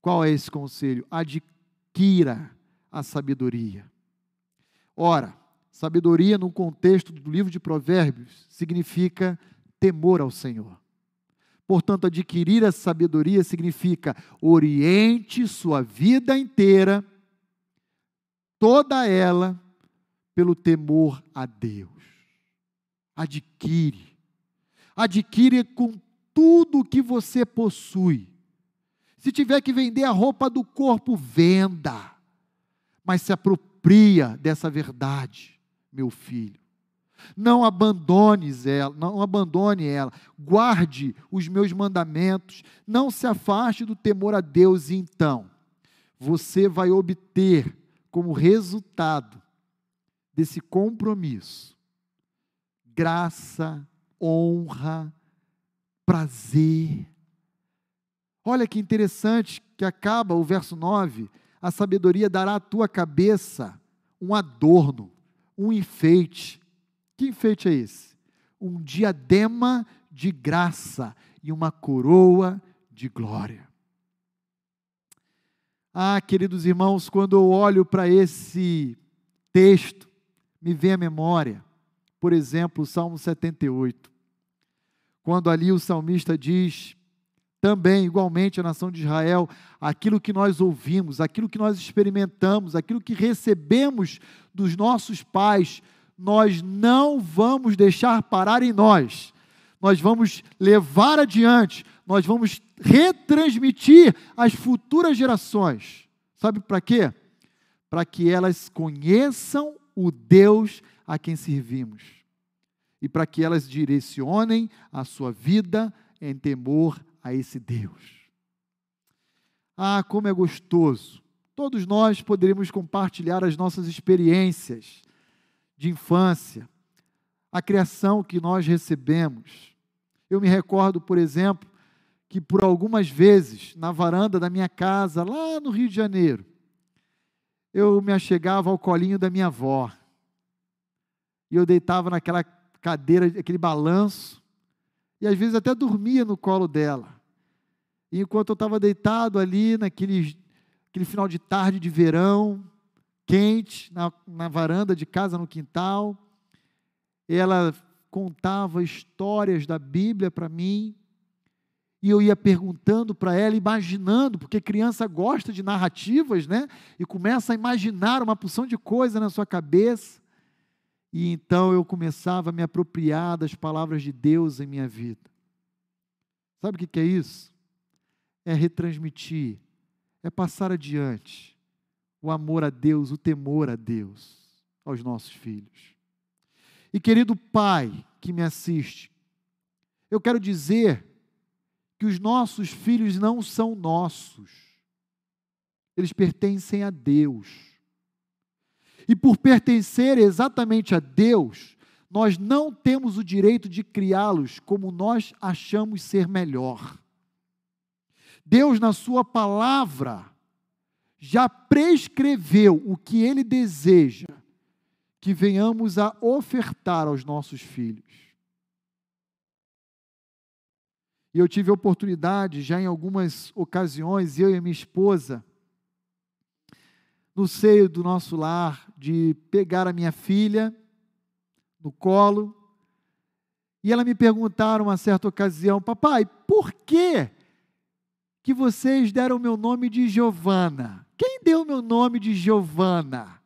Qual é esse conselho? Adquira a sabedoria. Ora, sabedoria no contexto do livro de Provérbios significa temor ao Senhor. Portanto, adquirir a sabedoria significa oriente sua vida inteira, toda ela, pelo temor a Deus. Adquire. Adquire com tudo que você possui. Se tiver que vender a roupa do corpo, venda. Mas se apropria dessa verdade, meu filho. Não abandones ela, não abandone ela. Guarde os meus mandamentos, não se afaste do temor a Deus e então você vai obter como resultado desse compromisso graça, honra, prazer. Olha que interessante que acaba o verso 9: a sabedoria dará à tua cabeça um adorno, um enfeite. Que enfeite é esse? Um diadema de graça e uma coroa de glória. Ah, queridos irmãos, quando eu olho para esse texto, me vem à memória por exemplo, o Salmo 78. Quando ali o salmista diz, também, igualmente, a nação de Israel, aquilo que nós ouvimos, aquilo que nós experimentamos, aquilo que recebemos dos nossos pais, nós não vamos deixar parar em nós. Nós vamos levar adiante, nós vamos retransmitir às futuras gerações. Sabe para quê? Para que elas conheçam o Deus a quem servimos e para que elas direcionem a sua vida em temor a esse Deus. Ah, como é gostoso! Todos nós poderíamos compartilhar as nossas experiências de infância, a criação que nós recebemos. Eu me recordo, por exemplo, que por algumas vezes, na varanda da minha casa, lá no Rio de Janeiro, eu me achegava ao colinho da minha avó e eu deitava naquela cadeira, aquele balanço, e às vezes até dormia no colo dela. E enquanto eu estava deitado ali, naquele aquele final de tarde de verão, quente, na, na varanda de casa, no quintal, ela contava histórias da Bíblia para mim, e eu ia perguntando para ela, imaginando, porque criança gosta de narrativas, né? E começa a imaginar uma porção de coisa na sua cabeça. E então eu começava a me apropriar das palavras de Deus em minha vida. Sabe o que é isso? É retransmitir, é passar adiante o amor a Deus, o temor a Deus aos nossos filhos. E querido pai que me assiste, eu quero dizer que os nossos filhos não são nossos, eles pertencem a Deus. E por pertencer exatamente a Deus, nós não temos o direito de criá-los como nós achamos ser melhor. Deus, na Sua palavra, já prescreveu o que Ele deseja que venhamos a ofertar aos nossos filhos. E eu tive a oportunidade, já em algumas ocasiões, eu e minha esposa, no seio do nosso lar, de pegar a minha filha no colo. E ela me perguntaram uma certa ocasião, papai, por que que vocês deram o meu nome de Giovana? Quem deu o meu nome de Giovana?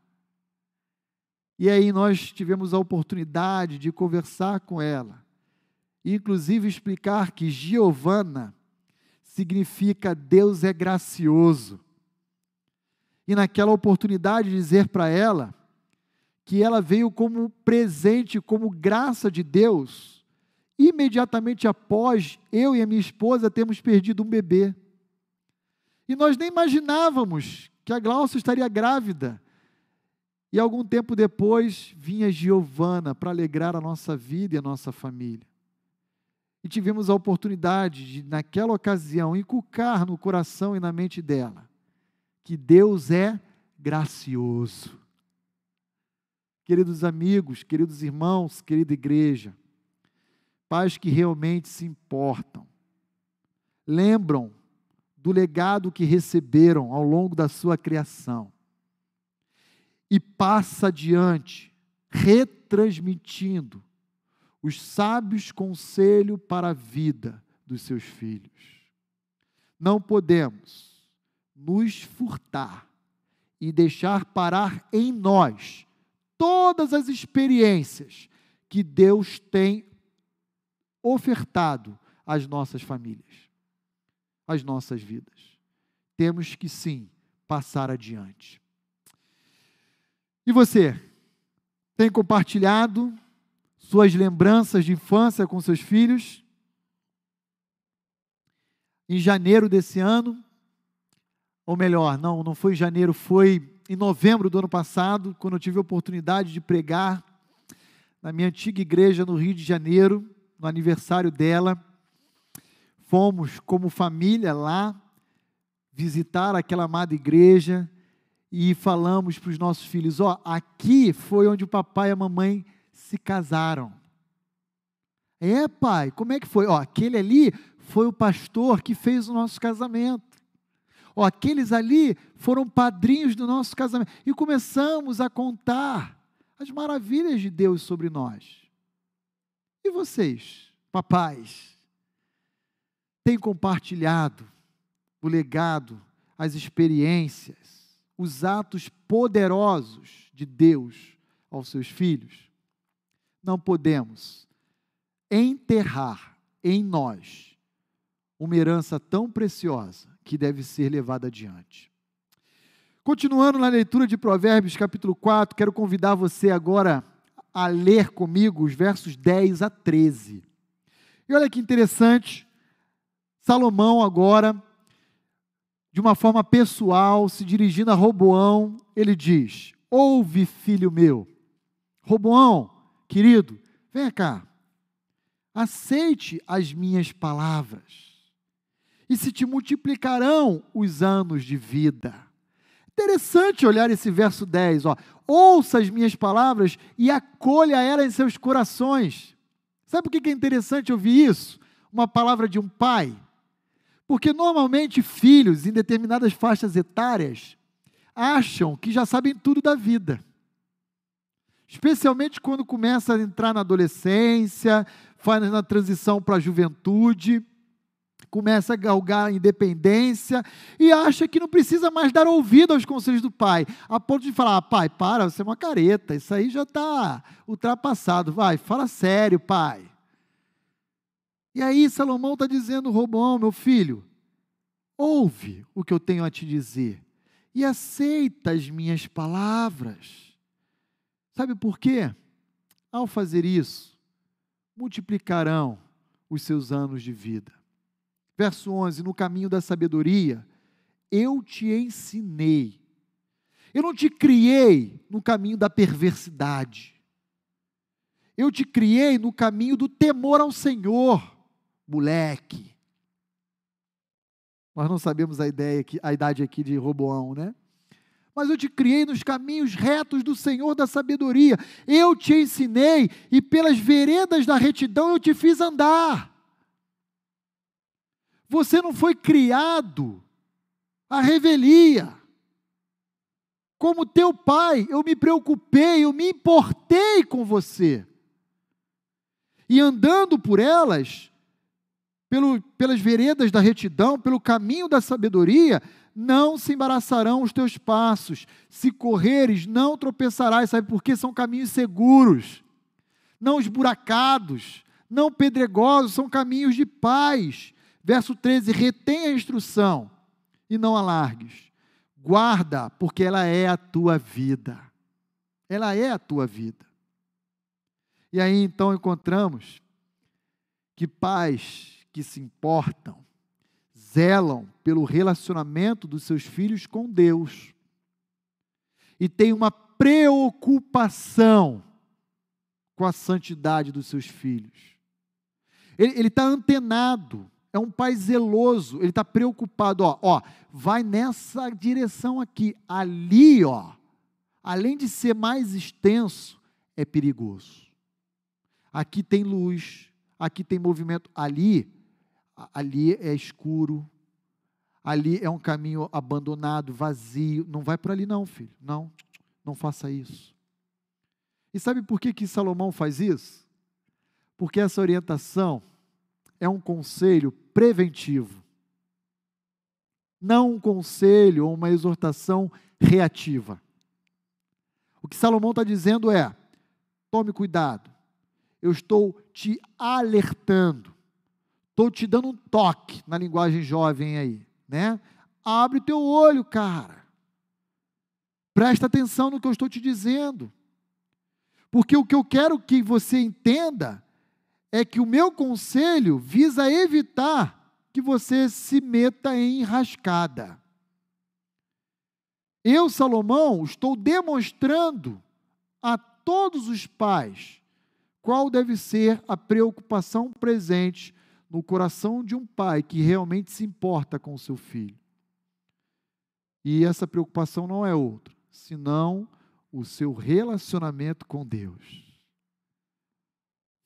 E aí nós tivemos a oportunidade de conversar com ela, inclusive explicar que Giovana significa Deus é gracioso. E naquela oportunidade dizer para ela que ela veio como presente, como graça de Deus, imediatamente após eu e a minha esposa termos perdido um bebê. E nós nem imaginávamos que a Glaucia estaria grávida. E algum tempo depois vinha Giovana para alegrar a nossa vida e a nossa família. E tivemos a oportunidade de, naquela ocasião, inculcar no coração e na mente dela que Deus é gracioso. Queridos amigos, queridos irmãos, querida igreja, pais que realmente se importam, lembram do legado que receberam ao longo da sua criação e passa adiante, retransmitindo os sábios conselhos para a vida dos seus filhos. Não podemos nos furtar e deixar parar em nós todas as experiências que Deus tem ofertado às nossas famílias as nossas vidas. Temos que sim passar adiante. E você? Tem compartilhado suas lembranças de infância com seus filhos? Em janeiro desse ano, ou melhor, não, não foi em janeiro, foi em novembro do ano passado, quando eu tive a oportunidade de pregar na minha antiga igreja no Rio de Janeiro, no aniversário dela fomos como família lá visitar aquela amada igreja e falamos para os nossos filhos: ó, aqui foi onde o papai e a mamãe se casaram. É, pai, como é que foi? Ó, aquele ali foi o pastor que fez o nosso casamento. Ó, aqueles ali foram padrinhos do nosso casamento. E começamos a contar as maravilhas de Deus sobre nós. E vocês, papais? tem compartilhado o legado, as experiências, os atos poderosos de Deus aos seus filhos, não podemos enterrar em nós uma herança tão preciosa que deve ser levada adiante. Continuando na leitura de Provérbios, capítulo 4, quero convidar você agora a ler comigo os versos 10 a 13. E olha que interessante, Salomão, agora, de uma forma pessoal, se dirigindo a Roboão, ele diz: Ouve, filho meu. Roboão, querido, venha cá. Aceite as minhas palavras, e se te multiplicarão os anos de vida. Interessante olhar esse verso 10, ó. Ouça as minhas palavras e acolha elas em seus corações. Sabe por que é interessante ouvir isso? Uma palavra de um pai porque normalmente filhos em determinadas faixas etárias acham que já sabem tudo da vida. Especialmente quando começa a entrar na adolescência, faz na transição para a juventude, começa a galgar a independência e acha que não precisa mais dar ouvido aos conselhos do pai, a ponto de falar: ah, pai, para, você é uma careta, isso aí já está ultrapassado, vai, fala sério, pai. E aí Salomão está dizendo, Roboão, meu filho, ouve o que eu tenho a te dizer e aceita as minhas palavras. Sabe por quê? Ao fazer isso, multiplicarão os seus anos de vida. Verso 11: No caminho da sabedoria, eu te ensinei. Eu não te criei no caminho da perversidade. Eu te criei no caminho do temor ao Senhor moleque. Nós não sabemos a ideia aqui, a idade aqui de Roboão, né? Mas eu te criei nos caminhos retos do Senhor da sabedoria. Eu te ensinei e pelas veredas da retidão eu te fiz andar. Você não foi criado à revelia. Como teu pai, eu me preocupei, eu me importei com você. E andando por elas, pelo, pelas veredas da retidão, pelo caminho da sabedoria, não se embaraçarão os teus passos. Se correres, não tropeçarás. Sabe por quê? São caminhos seguros, não esburacados, não pedregosos, são caminhos de paz. Verso 13: retém a instrução e não alargues. Guarda, porque ela é a tua vida. Ela é a tua vida. E aí então encontramos que pais que se importam, zelam pelo relacionamento dos seus filhos com Deus e têm uma preocupação com a santidade dos seus filhos. Ele está antenado, é um pai zeloso, ele está preocupado, ó, ó, vai nessa direção aqui, ali, ó, além de ser mais extenso, é perigoso. Aqui tem luz, aqui tem movimento, ali, ali é escuro, ali é um caminho abandonado, vazio, não vai por ali não, filho, não, não faça isso. E sabe por que, que Salomão faz isso? Porque essa orientação é um conselho preventivo, não um conselho ou uma exortação reativa. O que Salomão está dizendo é: tome cuidado, eu estou te alertando, estou te dando um toque na linguagem jovem aí, né? Abre o teu olho, cara. Presta atenção no que eu estou te dizendo. Porque o que eu quero que você entenda é que o meu conselho visa evitar que você se meta em enrascada. Eu, Salomão, estou demonstrando a todos os pais qual deve ser a preocupação presente no coração de um pai que realmente se importa com o seu filho. E essa preocupação não é outra, senão o seu relacionamento com Deus.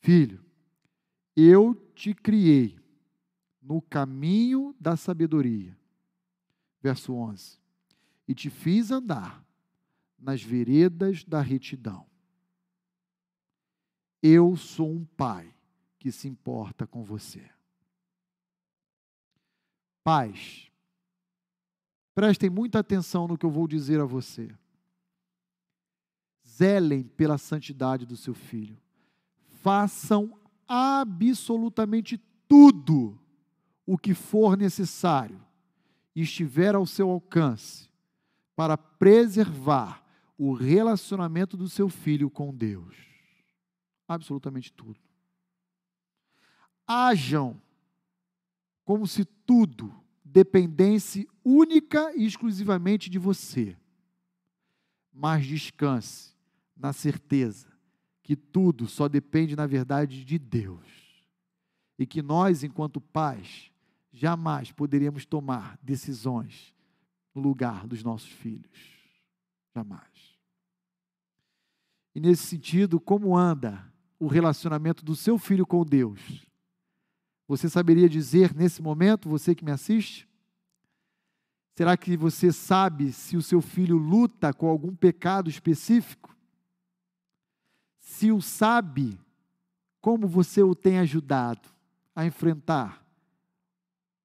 Filho, eu te criei no caminho da sabedoria. Verso 11. E te fiz andar nas veredas da retidão. Eu sou um pai que se importa com você. Pais, prestem muita atenção no que eu vou dizer a você. Zelem pela santidade do seu filho. Façam absolutamente tudo o que for necessário e estiver ao seu alcance para preservar o relacionamento do seu filho com Deus absolutamente tudo. Hajam como se tudo dependesse única e exclusivamente de você. Mas descanse na certeza que tudo só depende, na verdade, de Deus. E que nós, enquanto pais, jamais poderíamos tomar decisões no lugar dos nossos filhos. Jamais. E nesse sentido, como anda o relacionamento do seu filho com Deus. Você saberia dizer nesse momento, você que me assiste? Será que você sabe se o seu filho luta com algum pecado específico? Se o sabe, como você o tem ajudado a enfrentar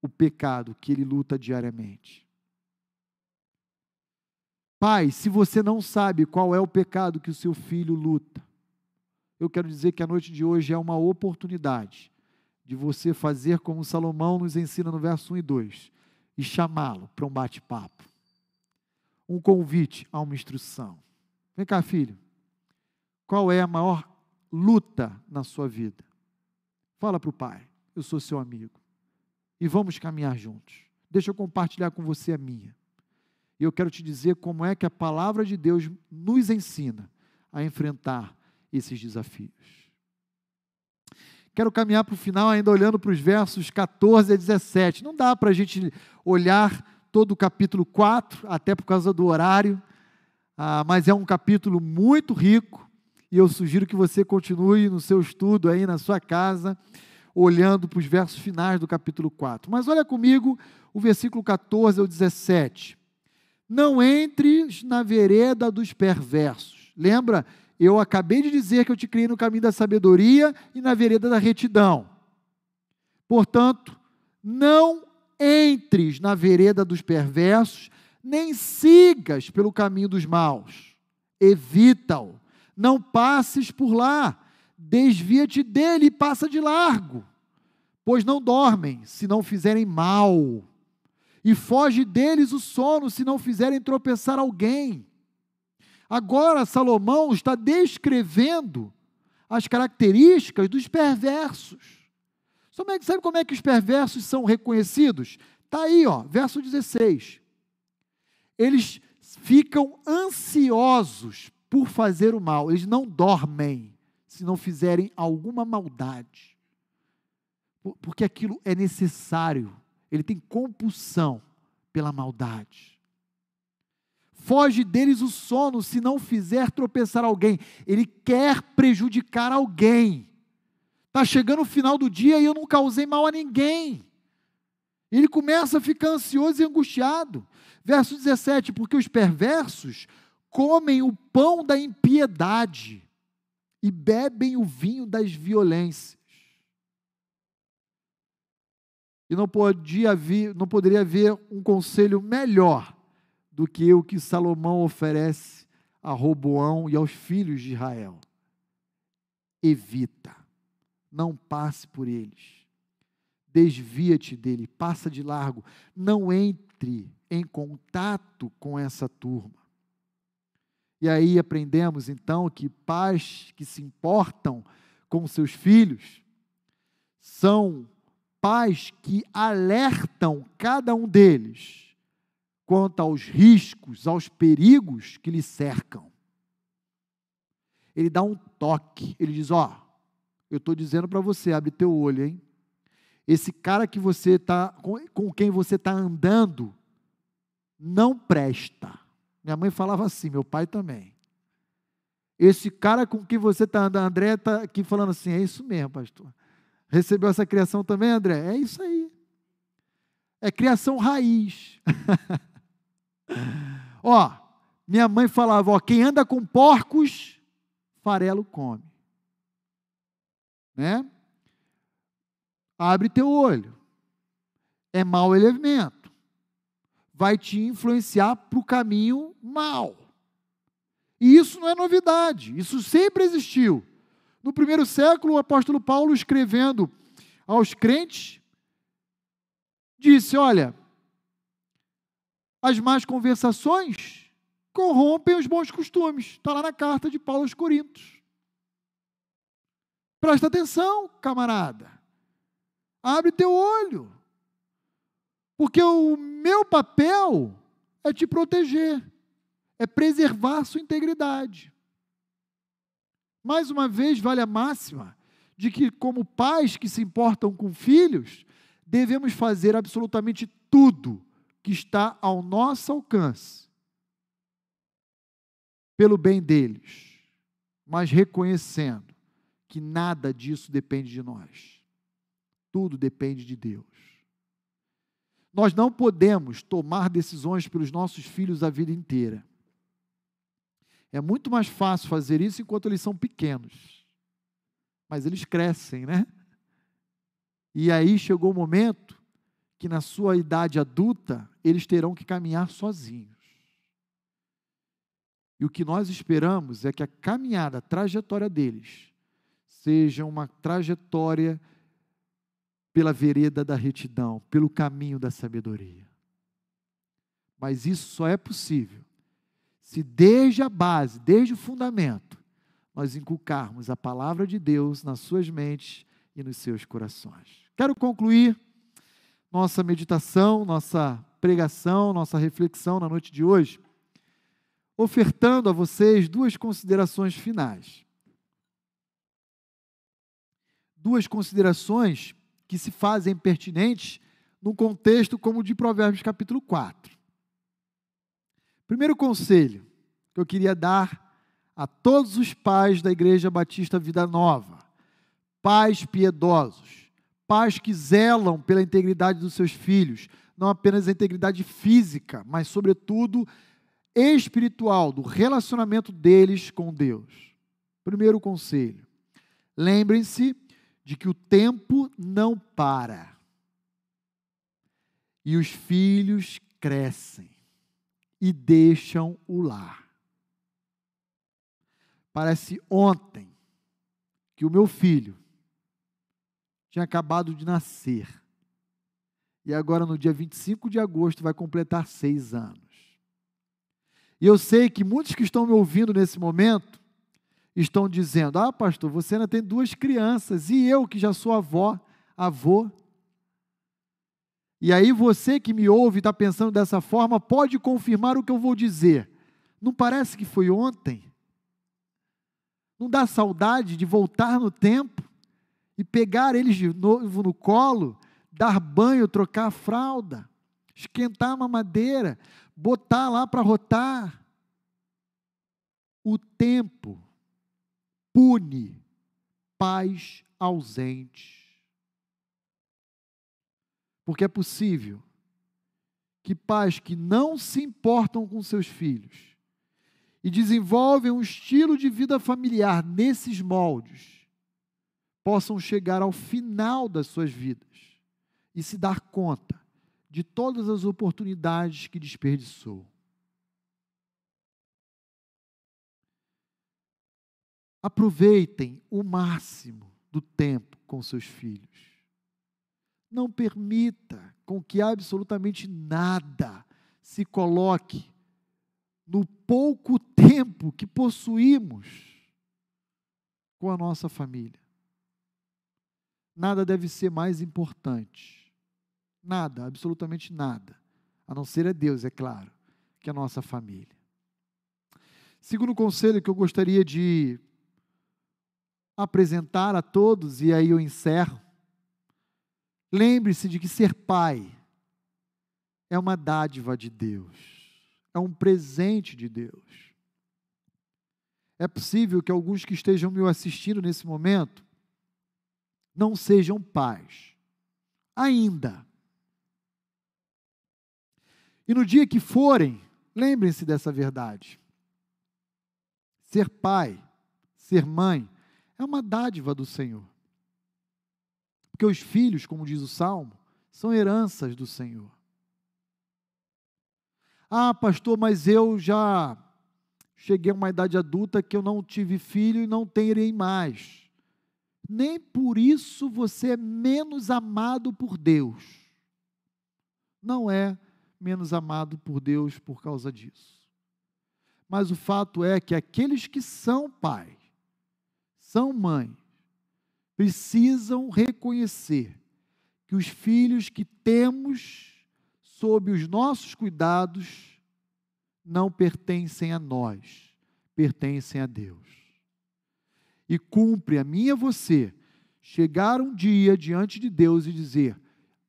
o pecado que ele luta diariamente? Pai, se você não sabe qual é o pecado que o seu filho luta, eu quero dizer que a noite de hoje é uma oportunidade de você fazer como Salomão nos ensina no verso 1 e 2 e chamá-lo para um bate-papo. Um convite a uma instrução. Vem cá, filho. Qual é a maior luta na sua vida? Fala para o pai. Eu sou seu amigo. E vamos caminhar juntos. Deixa eu compartilhar com você a minha. E eu quero te dizer como é que a palavra de Deus nos ensina a enfrentar esses desafios. Quero caminhar para o final ainda olhando para os versos 14 a 17. Não dá para a gente olhar todo o capítulo 4, até por causa do horário, ah, mas é um capítulo muito rico e eu sugiro que você continue no seu estudo aí na sua casa, olhando para os versos finais do capítulo 4. Mas olha comigo o versículo 14 ao 17. Não entres na vereda dos perversos. Lembra eu acabei de dizer que eu te criei no caminho da sabedoria e na vereda da retidão. Portanto, não entres na vereda dos perversos, nem sigas pelo caminho dos maus. Evita-o. Não passes por lá. Desvia-te dele e passa de largo. pois não dormem se não fizerem mal, e foge deles o sono se não fizerem tropeçar alguém. Agora, Salomão está descrevendo as características dos perversos. Sabe como é que os perversos são reconhecidos? Está aí, ó, verso 16. Eles ficam ansiosos por fazer o mal, eles não dormem se não fizerem alguma maldade, porque aquilo é necessário, ele tem compulsão pela maldade. Foge deles o sono se não fizer tropeçar alguém, ele quer prejudicar alguém. Está chegando o final do dia e eu não causei mal a ninguém. Ele começa a ficar ansioso e angustiado. Verso 17: Porque os perversos comem o pão da impiedade e bebem o vinho das violências. E não, podia haver, não poderia haver um conselho melhor do que o que Salomão oferece a Roboão e aos filhos de Israel. Evita, não passe por eles. Desvia-te dele, passa de largo, não entre em contato com essa turma. E aí aprendemos então que pais que se importam com seus filhos são pais que alertam cada um deles quanto aos riscos, aos perigos que lhe cercam. Ele dá um toque, ele diz: Ó, oh, eu estou dizendo para você, abre teu olho, hein? Esse cara que você tá, com, quem você está andando, não presta. Minha mãe falava assim, meu pai também. Esse cara com quem você está andando, André está aqui falando assim, é isso mesmo, pastor. Recebeu essa criação também, André? É isso aí. É criação raiz. ó, minha mãe falava, ó, quem anda com porcos, farelo come. Né? Abre teu olho. É mau elemento. Vai te influenciar para o caminho mal. E isso não é novidade, isso sempre existiu. No primeiro século, o apóstolo Paulo, escrevendo aos crentes, disse: Olha, as más conversações corrompem os bons costumes. Está lá na carta de Paulo aos Coríntios. Presta atenção, camarada. Abre teu olho. Porque o meu papel é te proteger, é preservar sua integridade. Mais uma vez, vale a máxima de que, como pais que se importam com filhos, devemos fazer absolutamente tudo que está ao nosso alcance pelo bem deles, mas reconhecendo que nada disso depende de nós. Tudo depende de Deus. Nós não podemos tomar decisões pelos nossos filhos a vida inteira. É muito mais fácil fazer isso enquanto eles são pequenos. Mas eles crescem, né? E aí chegou o momento que, na sua idade adulta, eles terão que caminhar sozinhos. E o que nós esperamos é que a caminhada, a trajetória deles, seja uma trajetória pela vereda da retidão, pelo caminho da sabedoria. Mas isso só é possível se desde a base, desde o fundamento, nós inculcarmos a palavra de Deus nas suas mentes e nos seus corações. Quero concluir nossa meditação, nossa pregação, nossa reflexão na noite de hoje, ofertando a vocês duas considerações finais. Duas considerações que se fazem pertinentes num contexto como o de Provérbios capítulo 4. Primeiro conselho que eu queria dar a todos os pais da Igreja Batista Vida Nova, pais piedosos, pais que zelam pela integridade dos seus filhos, não apenas a integridade física, mas sobretudo espiritual, do relacionamento deles com Deus. Primeiro conselho: lembrem-se de que o tempo não para. E os filhos crescem e deixam o lar. Parece ontem que o meu filho tinha acabado de nascer. E agora, no dia 25 de agosto, vai completar seis anos. E eu sei que muitos que estão me ouvindo nesse momento estão dizendo: Ah, pastor, você ainda tem duas crianças, e eu que já sou avó, avô. E aí você que me ouve e está pensando dessa forma, pode confirmar o que eu vou dizer. Não parece que foi ontem? Não dá saudade de voltar no tempo e pegar eles de novo no colo, dar banho, trocar a fralda, esquentar a mamadeira, botar lá para rotar? O tempo pune pais ausentes. Porque é possível que pais que não se importam com seus filhos e desenvolvem um estilo de vida familiar nesses moldes, possam chegar ao final das suas vidas e se dar conta de todas as oportunidades que desperdiçou. Aproveitem o máximo do tempo com seus filhos. Não permita com que absolutamente nada se coloque no pouco tempo que possuímos com a nossa família. Nada deve ser mais importante. Nada, absolutamente nada. A não ser a Deus, é claro, que a nossa família. Segundo conselho que eu gostaria de apresentar a todos, e aí eu encerro. Lembre-se de que ser pai é uma dádiva de Deus é um presente de Deus. É possível que alguns que estejam me assistindo nesse momento não sejam pais, ainda. E no dia que forem, lembrem-se dessa verdade. Ser pai, ser mãe, é uma dádiva do Senhor. Porque os filhos, como diz o Salmo, são heranças do Senhor. Ah, pastor, mas eu já cheguei a uma idade adulta que eu não tive filho e não terei mais. Nem por isso você é menos amado por Deus. Não é menos amado por Deus por causa disso. Mas o fato é que aqueles que são pai, são mãe, precisam reconhecer que os filhos que temos sob os nossos cuidados não pertencem a nós, pertencem a Deus. E cumpre a mim e a você chegar um dia diante de Deus e dizer: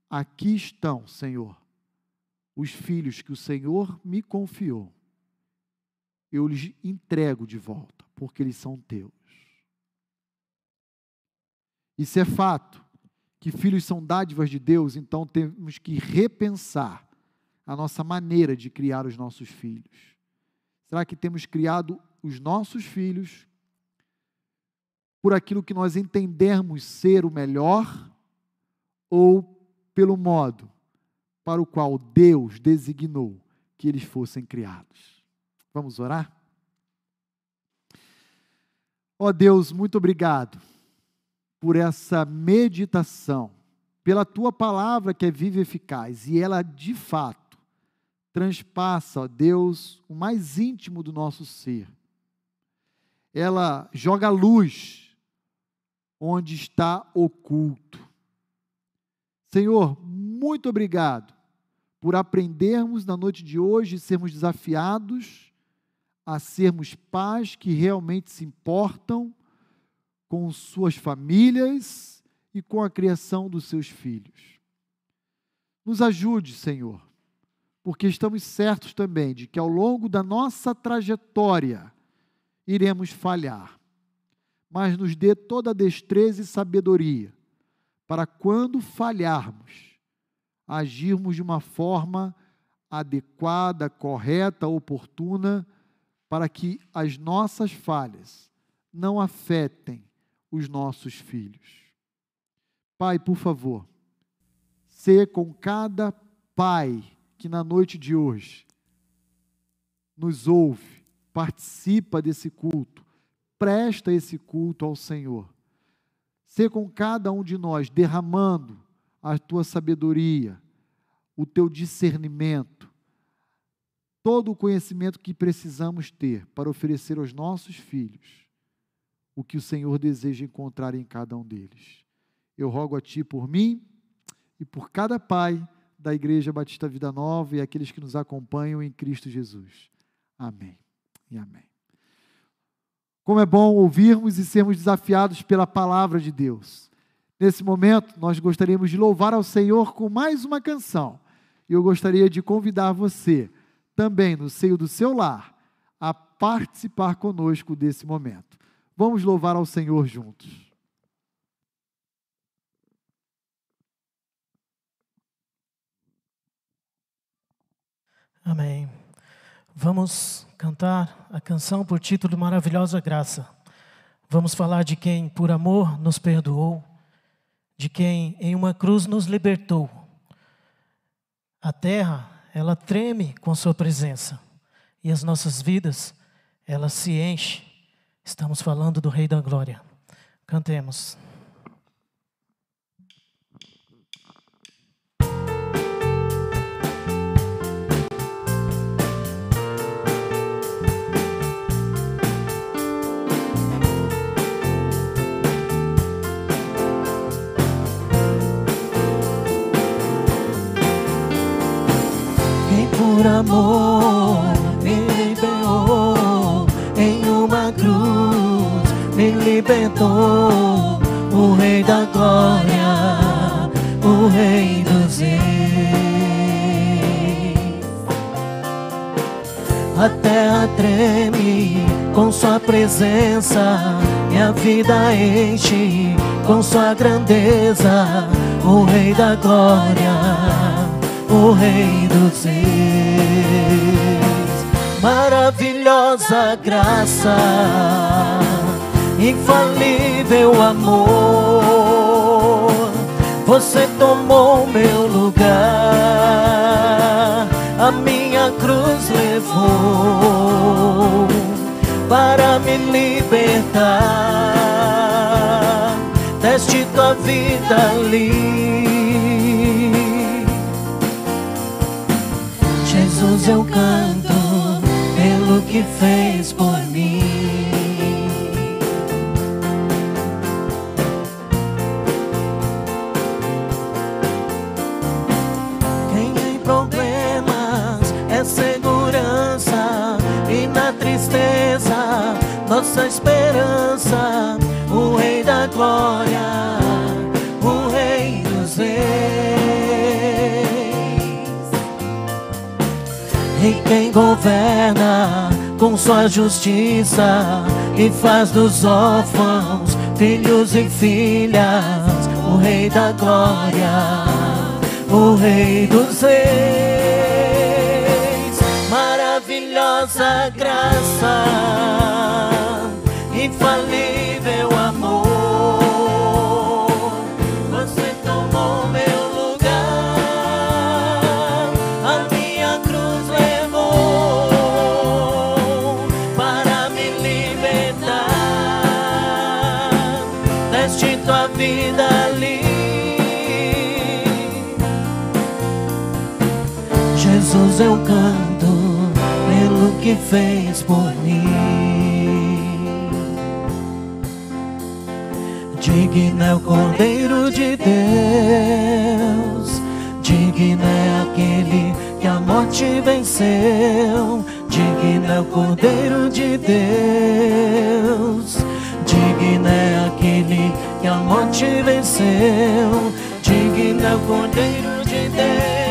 Aqui estão, Senhor, os filhos que o Senhor me confiou. Eu lhes entrego de volta, porque eles são teus. Isso é fato que filhos são dádivas de Deus, então temos que repensar a nossa maneira de criar os nossos filhos. Será que temos criado os nossos filhos por aquilo que nós entendermos ser o melhor ou pelo modo para o qual Deus designou que eles fossem criados? Vamos orar? Ó oh Deus, muito obrigado por essa meditação, pela tua palavra que é viva e eficaz, e ela de fato transpassa, ó Deus, o mais íntimo do nosso ser. Ela joga luz onde está oculto. Senhor, muito obrigado por aprendermos na noite de hoje, sermos desafiados a sermos pais que realmente se importam com suas famílias e com a criação dos seus filhos. Nos ajude, Senhor, porque estamos certos também de que ao longo da nossa trajetória iremos falhar, mas nos dê toda a destreza e sabedoria para quando falharmos, agirmos de uma forma adequada, correta, oportuna, para que as nossas falhas não afetem os nossos filhos. Pai, por favor, ser com cada pai que na noite de hoje nos ouve, participa desse culto, presta esse culto ao Senhor. Ser com cada um de nós, derramando a tua sabedoria, o teu discernimento, todo o conhecimento que precisamos ter para oferecer aos nossos filhos o que o Senhor deseja encontrar em cada um deles. Eu rogo a Ti por mim e por cada pai da Igreja Batista Vida Nova e aqueles que nos acompanham em Cristo Jesus. Amém e amém. Como é bom ouvirmos e sermos desafiados pela palavra de Deus. Nesse momento, nós gostaríamos de louvar ao Senhor com mais uma canção. E eu gostaria de convidar você, também no seio do seu lar, a participar conosco desse momento. Vamos louvar ao Senhor juntos. Amém. Vamos cantar a canção por título Maravilhosa Graça. Vamos falar de quem, por amor, nos perdoou, de quem, em uma cruz, nos libertou. A terra, ela treme com Sua presença e as nossas vidas, ela se enche. Estamos falando do Rei da Glória. Cantemos. Por amor me liberou em uma cruz, me libertou o Rei da Glória, o Rei dos Reis. A terra treme com Sua presença, e a vida enche com Sua grandeza, o Rei da Glória o Rei dos Reis. Maravilhosa graça, infalível amor, você tomou meu lugar, a minha cruz levou para me libertar. Deste tua vida ali. Eu canto pelo que fez por mim. Quem em problemas é segurança e na tristeza nossa esperança, o Rei da Glória, quem governa com sua justiça e faz dos órfãos filhos e filhas, o Rei da Glória, o Rei dos Reis. Maravilhosa graça, infalível Jesus, eu canto pelo que fez por mim. Digno é o Cordeiro de Deus, digno é aquele que a morte venceu. Digno é o Cordeiro de Deus, digno é aquele que a morte venceu. Digno é o Cordeiro de Deus,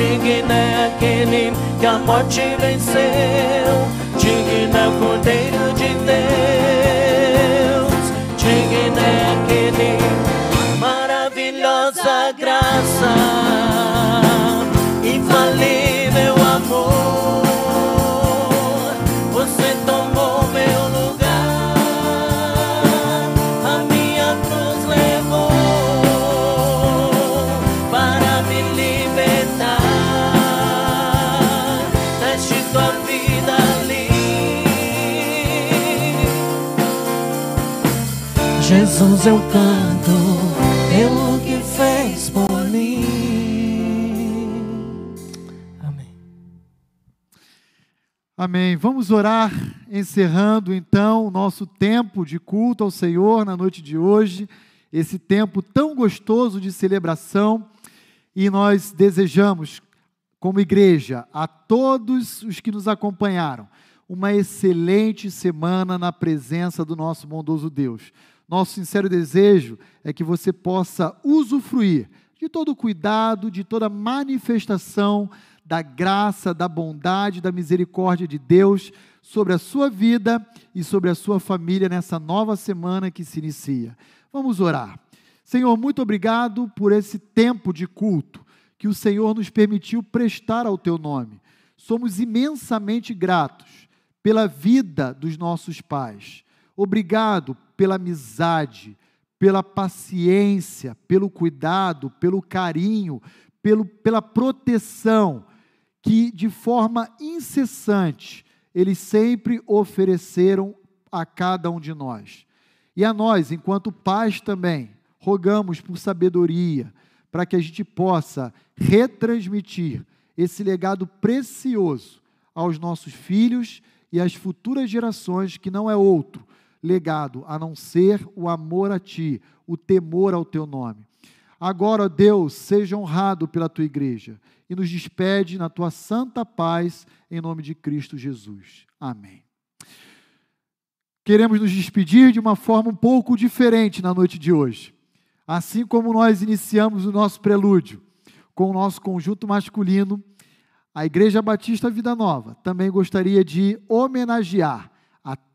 digno é aquele que a morte venceu. Jesus eu canto pelo que fez por mim. Amém. Amém. Vamos orar, encerrando então o nosso tempo de culto ao Senhor na noite de hoje, esse tempo tão gostoso de celebração, e nós desejamos, como igreja, a todos os que nos acompanharam, uma excelente semana na presença do nosso bondoso Deus. Nosso sincero desejo é que você possa usufruir de todo o cuidado, de toda manifestação da graça, da bondade, da misericórdia de Deus sobre a sua vida e sobre a sua família nessa nova semana que se inicia. Vamos orar. Senhor, muito obrigado por esse tempo de culto que o Senhor nos permitiu prestar ao teu nome. Somos imensamente gratos pela vida dos nossos pais. Obrigado pela amizade, pela paciência, pelo cuidado, pelo carinho, pelo, pela proteção que de forma incessante eles sempre ofereceram a cada um de nós. E a nós, enquanto pais também, rogamos por sabedoria, para que a gente possa retransmitir esse legado precioso aos nossos filhos e às futuras gerações, que não é outro legado a não ser o amor a Ti, o temor ao Teu nome. Agora, Deus, seja honrado pela Tua igreja e nos despede na Tua santa paz, em nome de Cristo Jesus. Amém. Queremos nos despedir de uma forma um pouco diferente na noite de hoje. Assim como nós iniciamos o nosso prelúdio com o nosso conjunto masculino, a Igreja Batista Vida Nova também gostaria de homenagear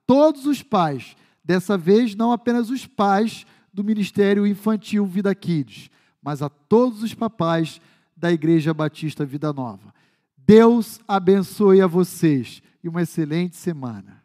todos os pais, dessa vez não apenas os pais do Ministério Infantil Vida Kids, mas a todos os papais da Igreja Batista Vida Nova. Deus abençoe a vocês e uma excelente semana.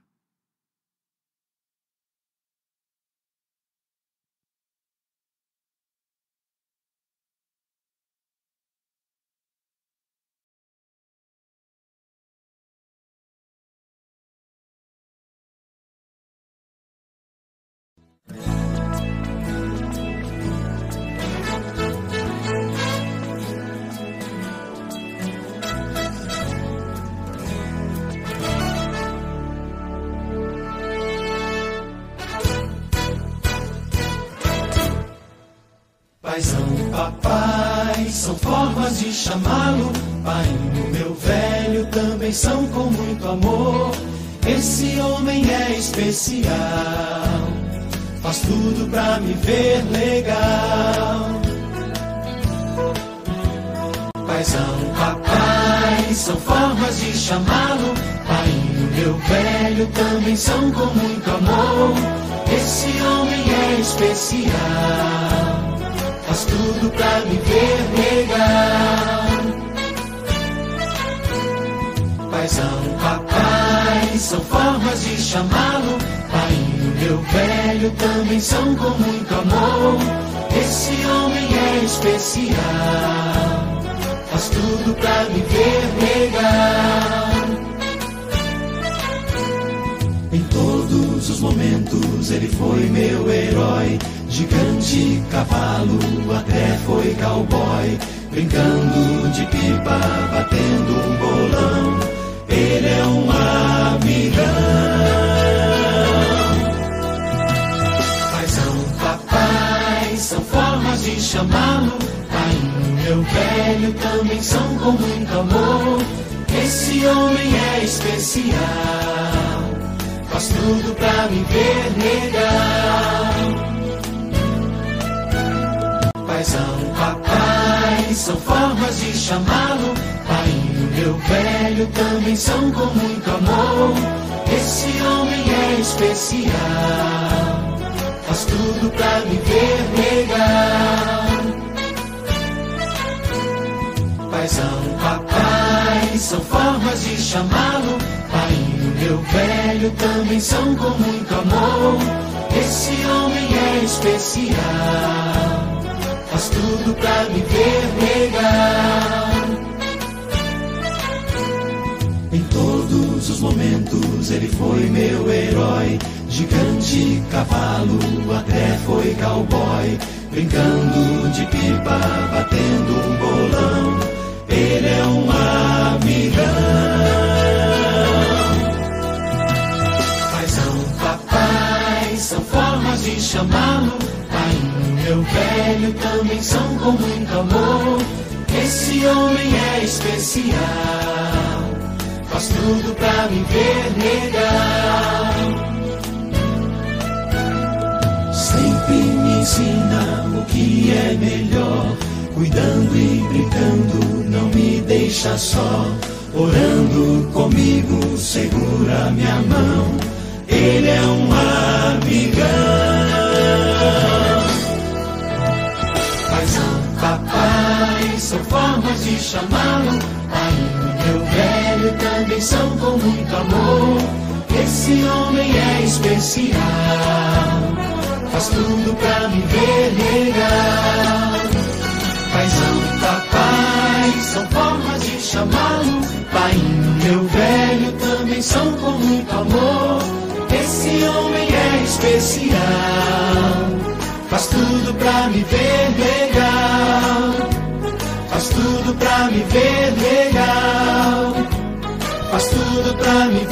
Paizão, papai, são formas de chamá-lo. Painho, meu velho, também são com muito amor. Esse homem é especial, faz tudo pra me ver legal. Paizão, papai, são formas de chamá-lo. Painho, meu velho, também são com muito amor. Esse homem é especial faz tudo pra me ver legal. Paizão, papai, são formas de chamá-lo. Painho, meu velho, também são com muito amor. Esse homem é especial, faz tudo pra me ver legal. Todos os momentos ele foi meu herói. Gigante, cavalo, até foi cowboy. Brincando de pipa, batendo um bolão. Ele é um amigão. Paizão, papai, são formas de chamá-lo. Pai, meu velho, também são com muito amor. Esse homem é especial faz tudo pra me ver legal. Paizão, papai, são formas de chamá-lo. Painho, meu velho, também são com muito amor. Esse homem é especial, faz tudo pra me ver legal. Paizão, papai, são formas de chamá-lo. Painho, meu velho, também são com muito amor. Esse homem é especial, faz tudo pra me ver legal. Em todos os momentos ele foi meu herói. Gigante, cavalo, até foi cowboy. Brincando de pipa, batendo um bolão. Ele é um amigão. São formas de chamá-lo. Pai, meu velho, também são com muito amor. Esse homem é especial. Faz tudo pra me ver legal. Sempre me ensina o que é melhor. Cuidando e brincando, não me deixa só. Orando comigo, segura minha mão. Ele é um amigão. Paizão, papai, são formas de chamá-lo. Pai, meu velho, também são com muito amor. Esse homem é especial, faz tudo pra me ver legal. Paizão, papai, são formas de chamá-lo. Pai, meu velho, também são com muito amor. Esse homem é especial. Faz tudo pra me ver legal. Faz tudo pra me ver legal. Faz tudo pra me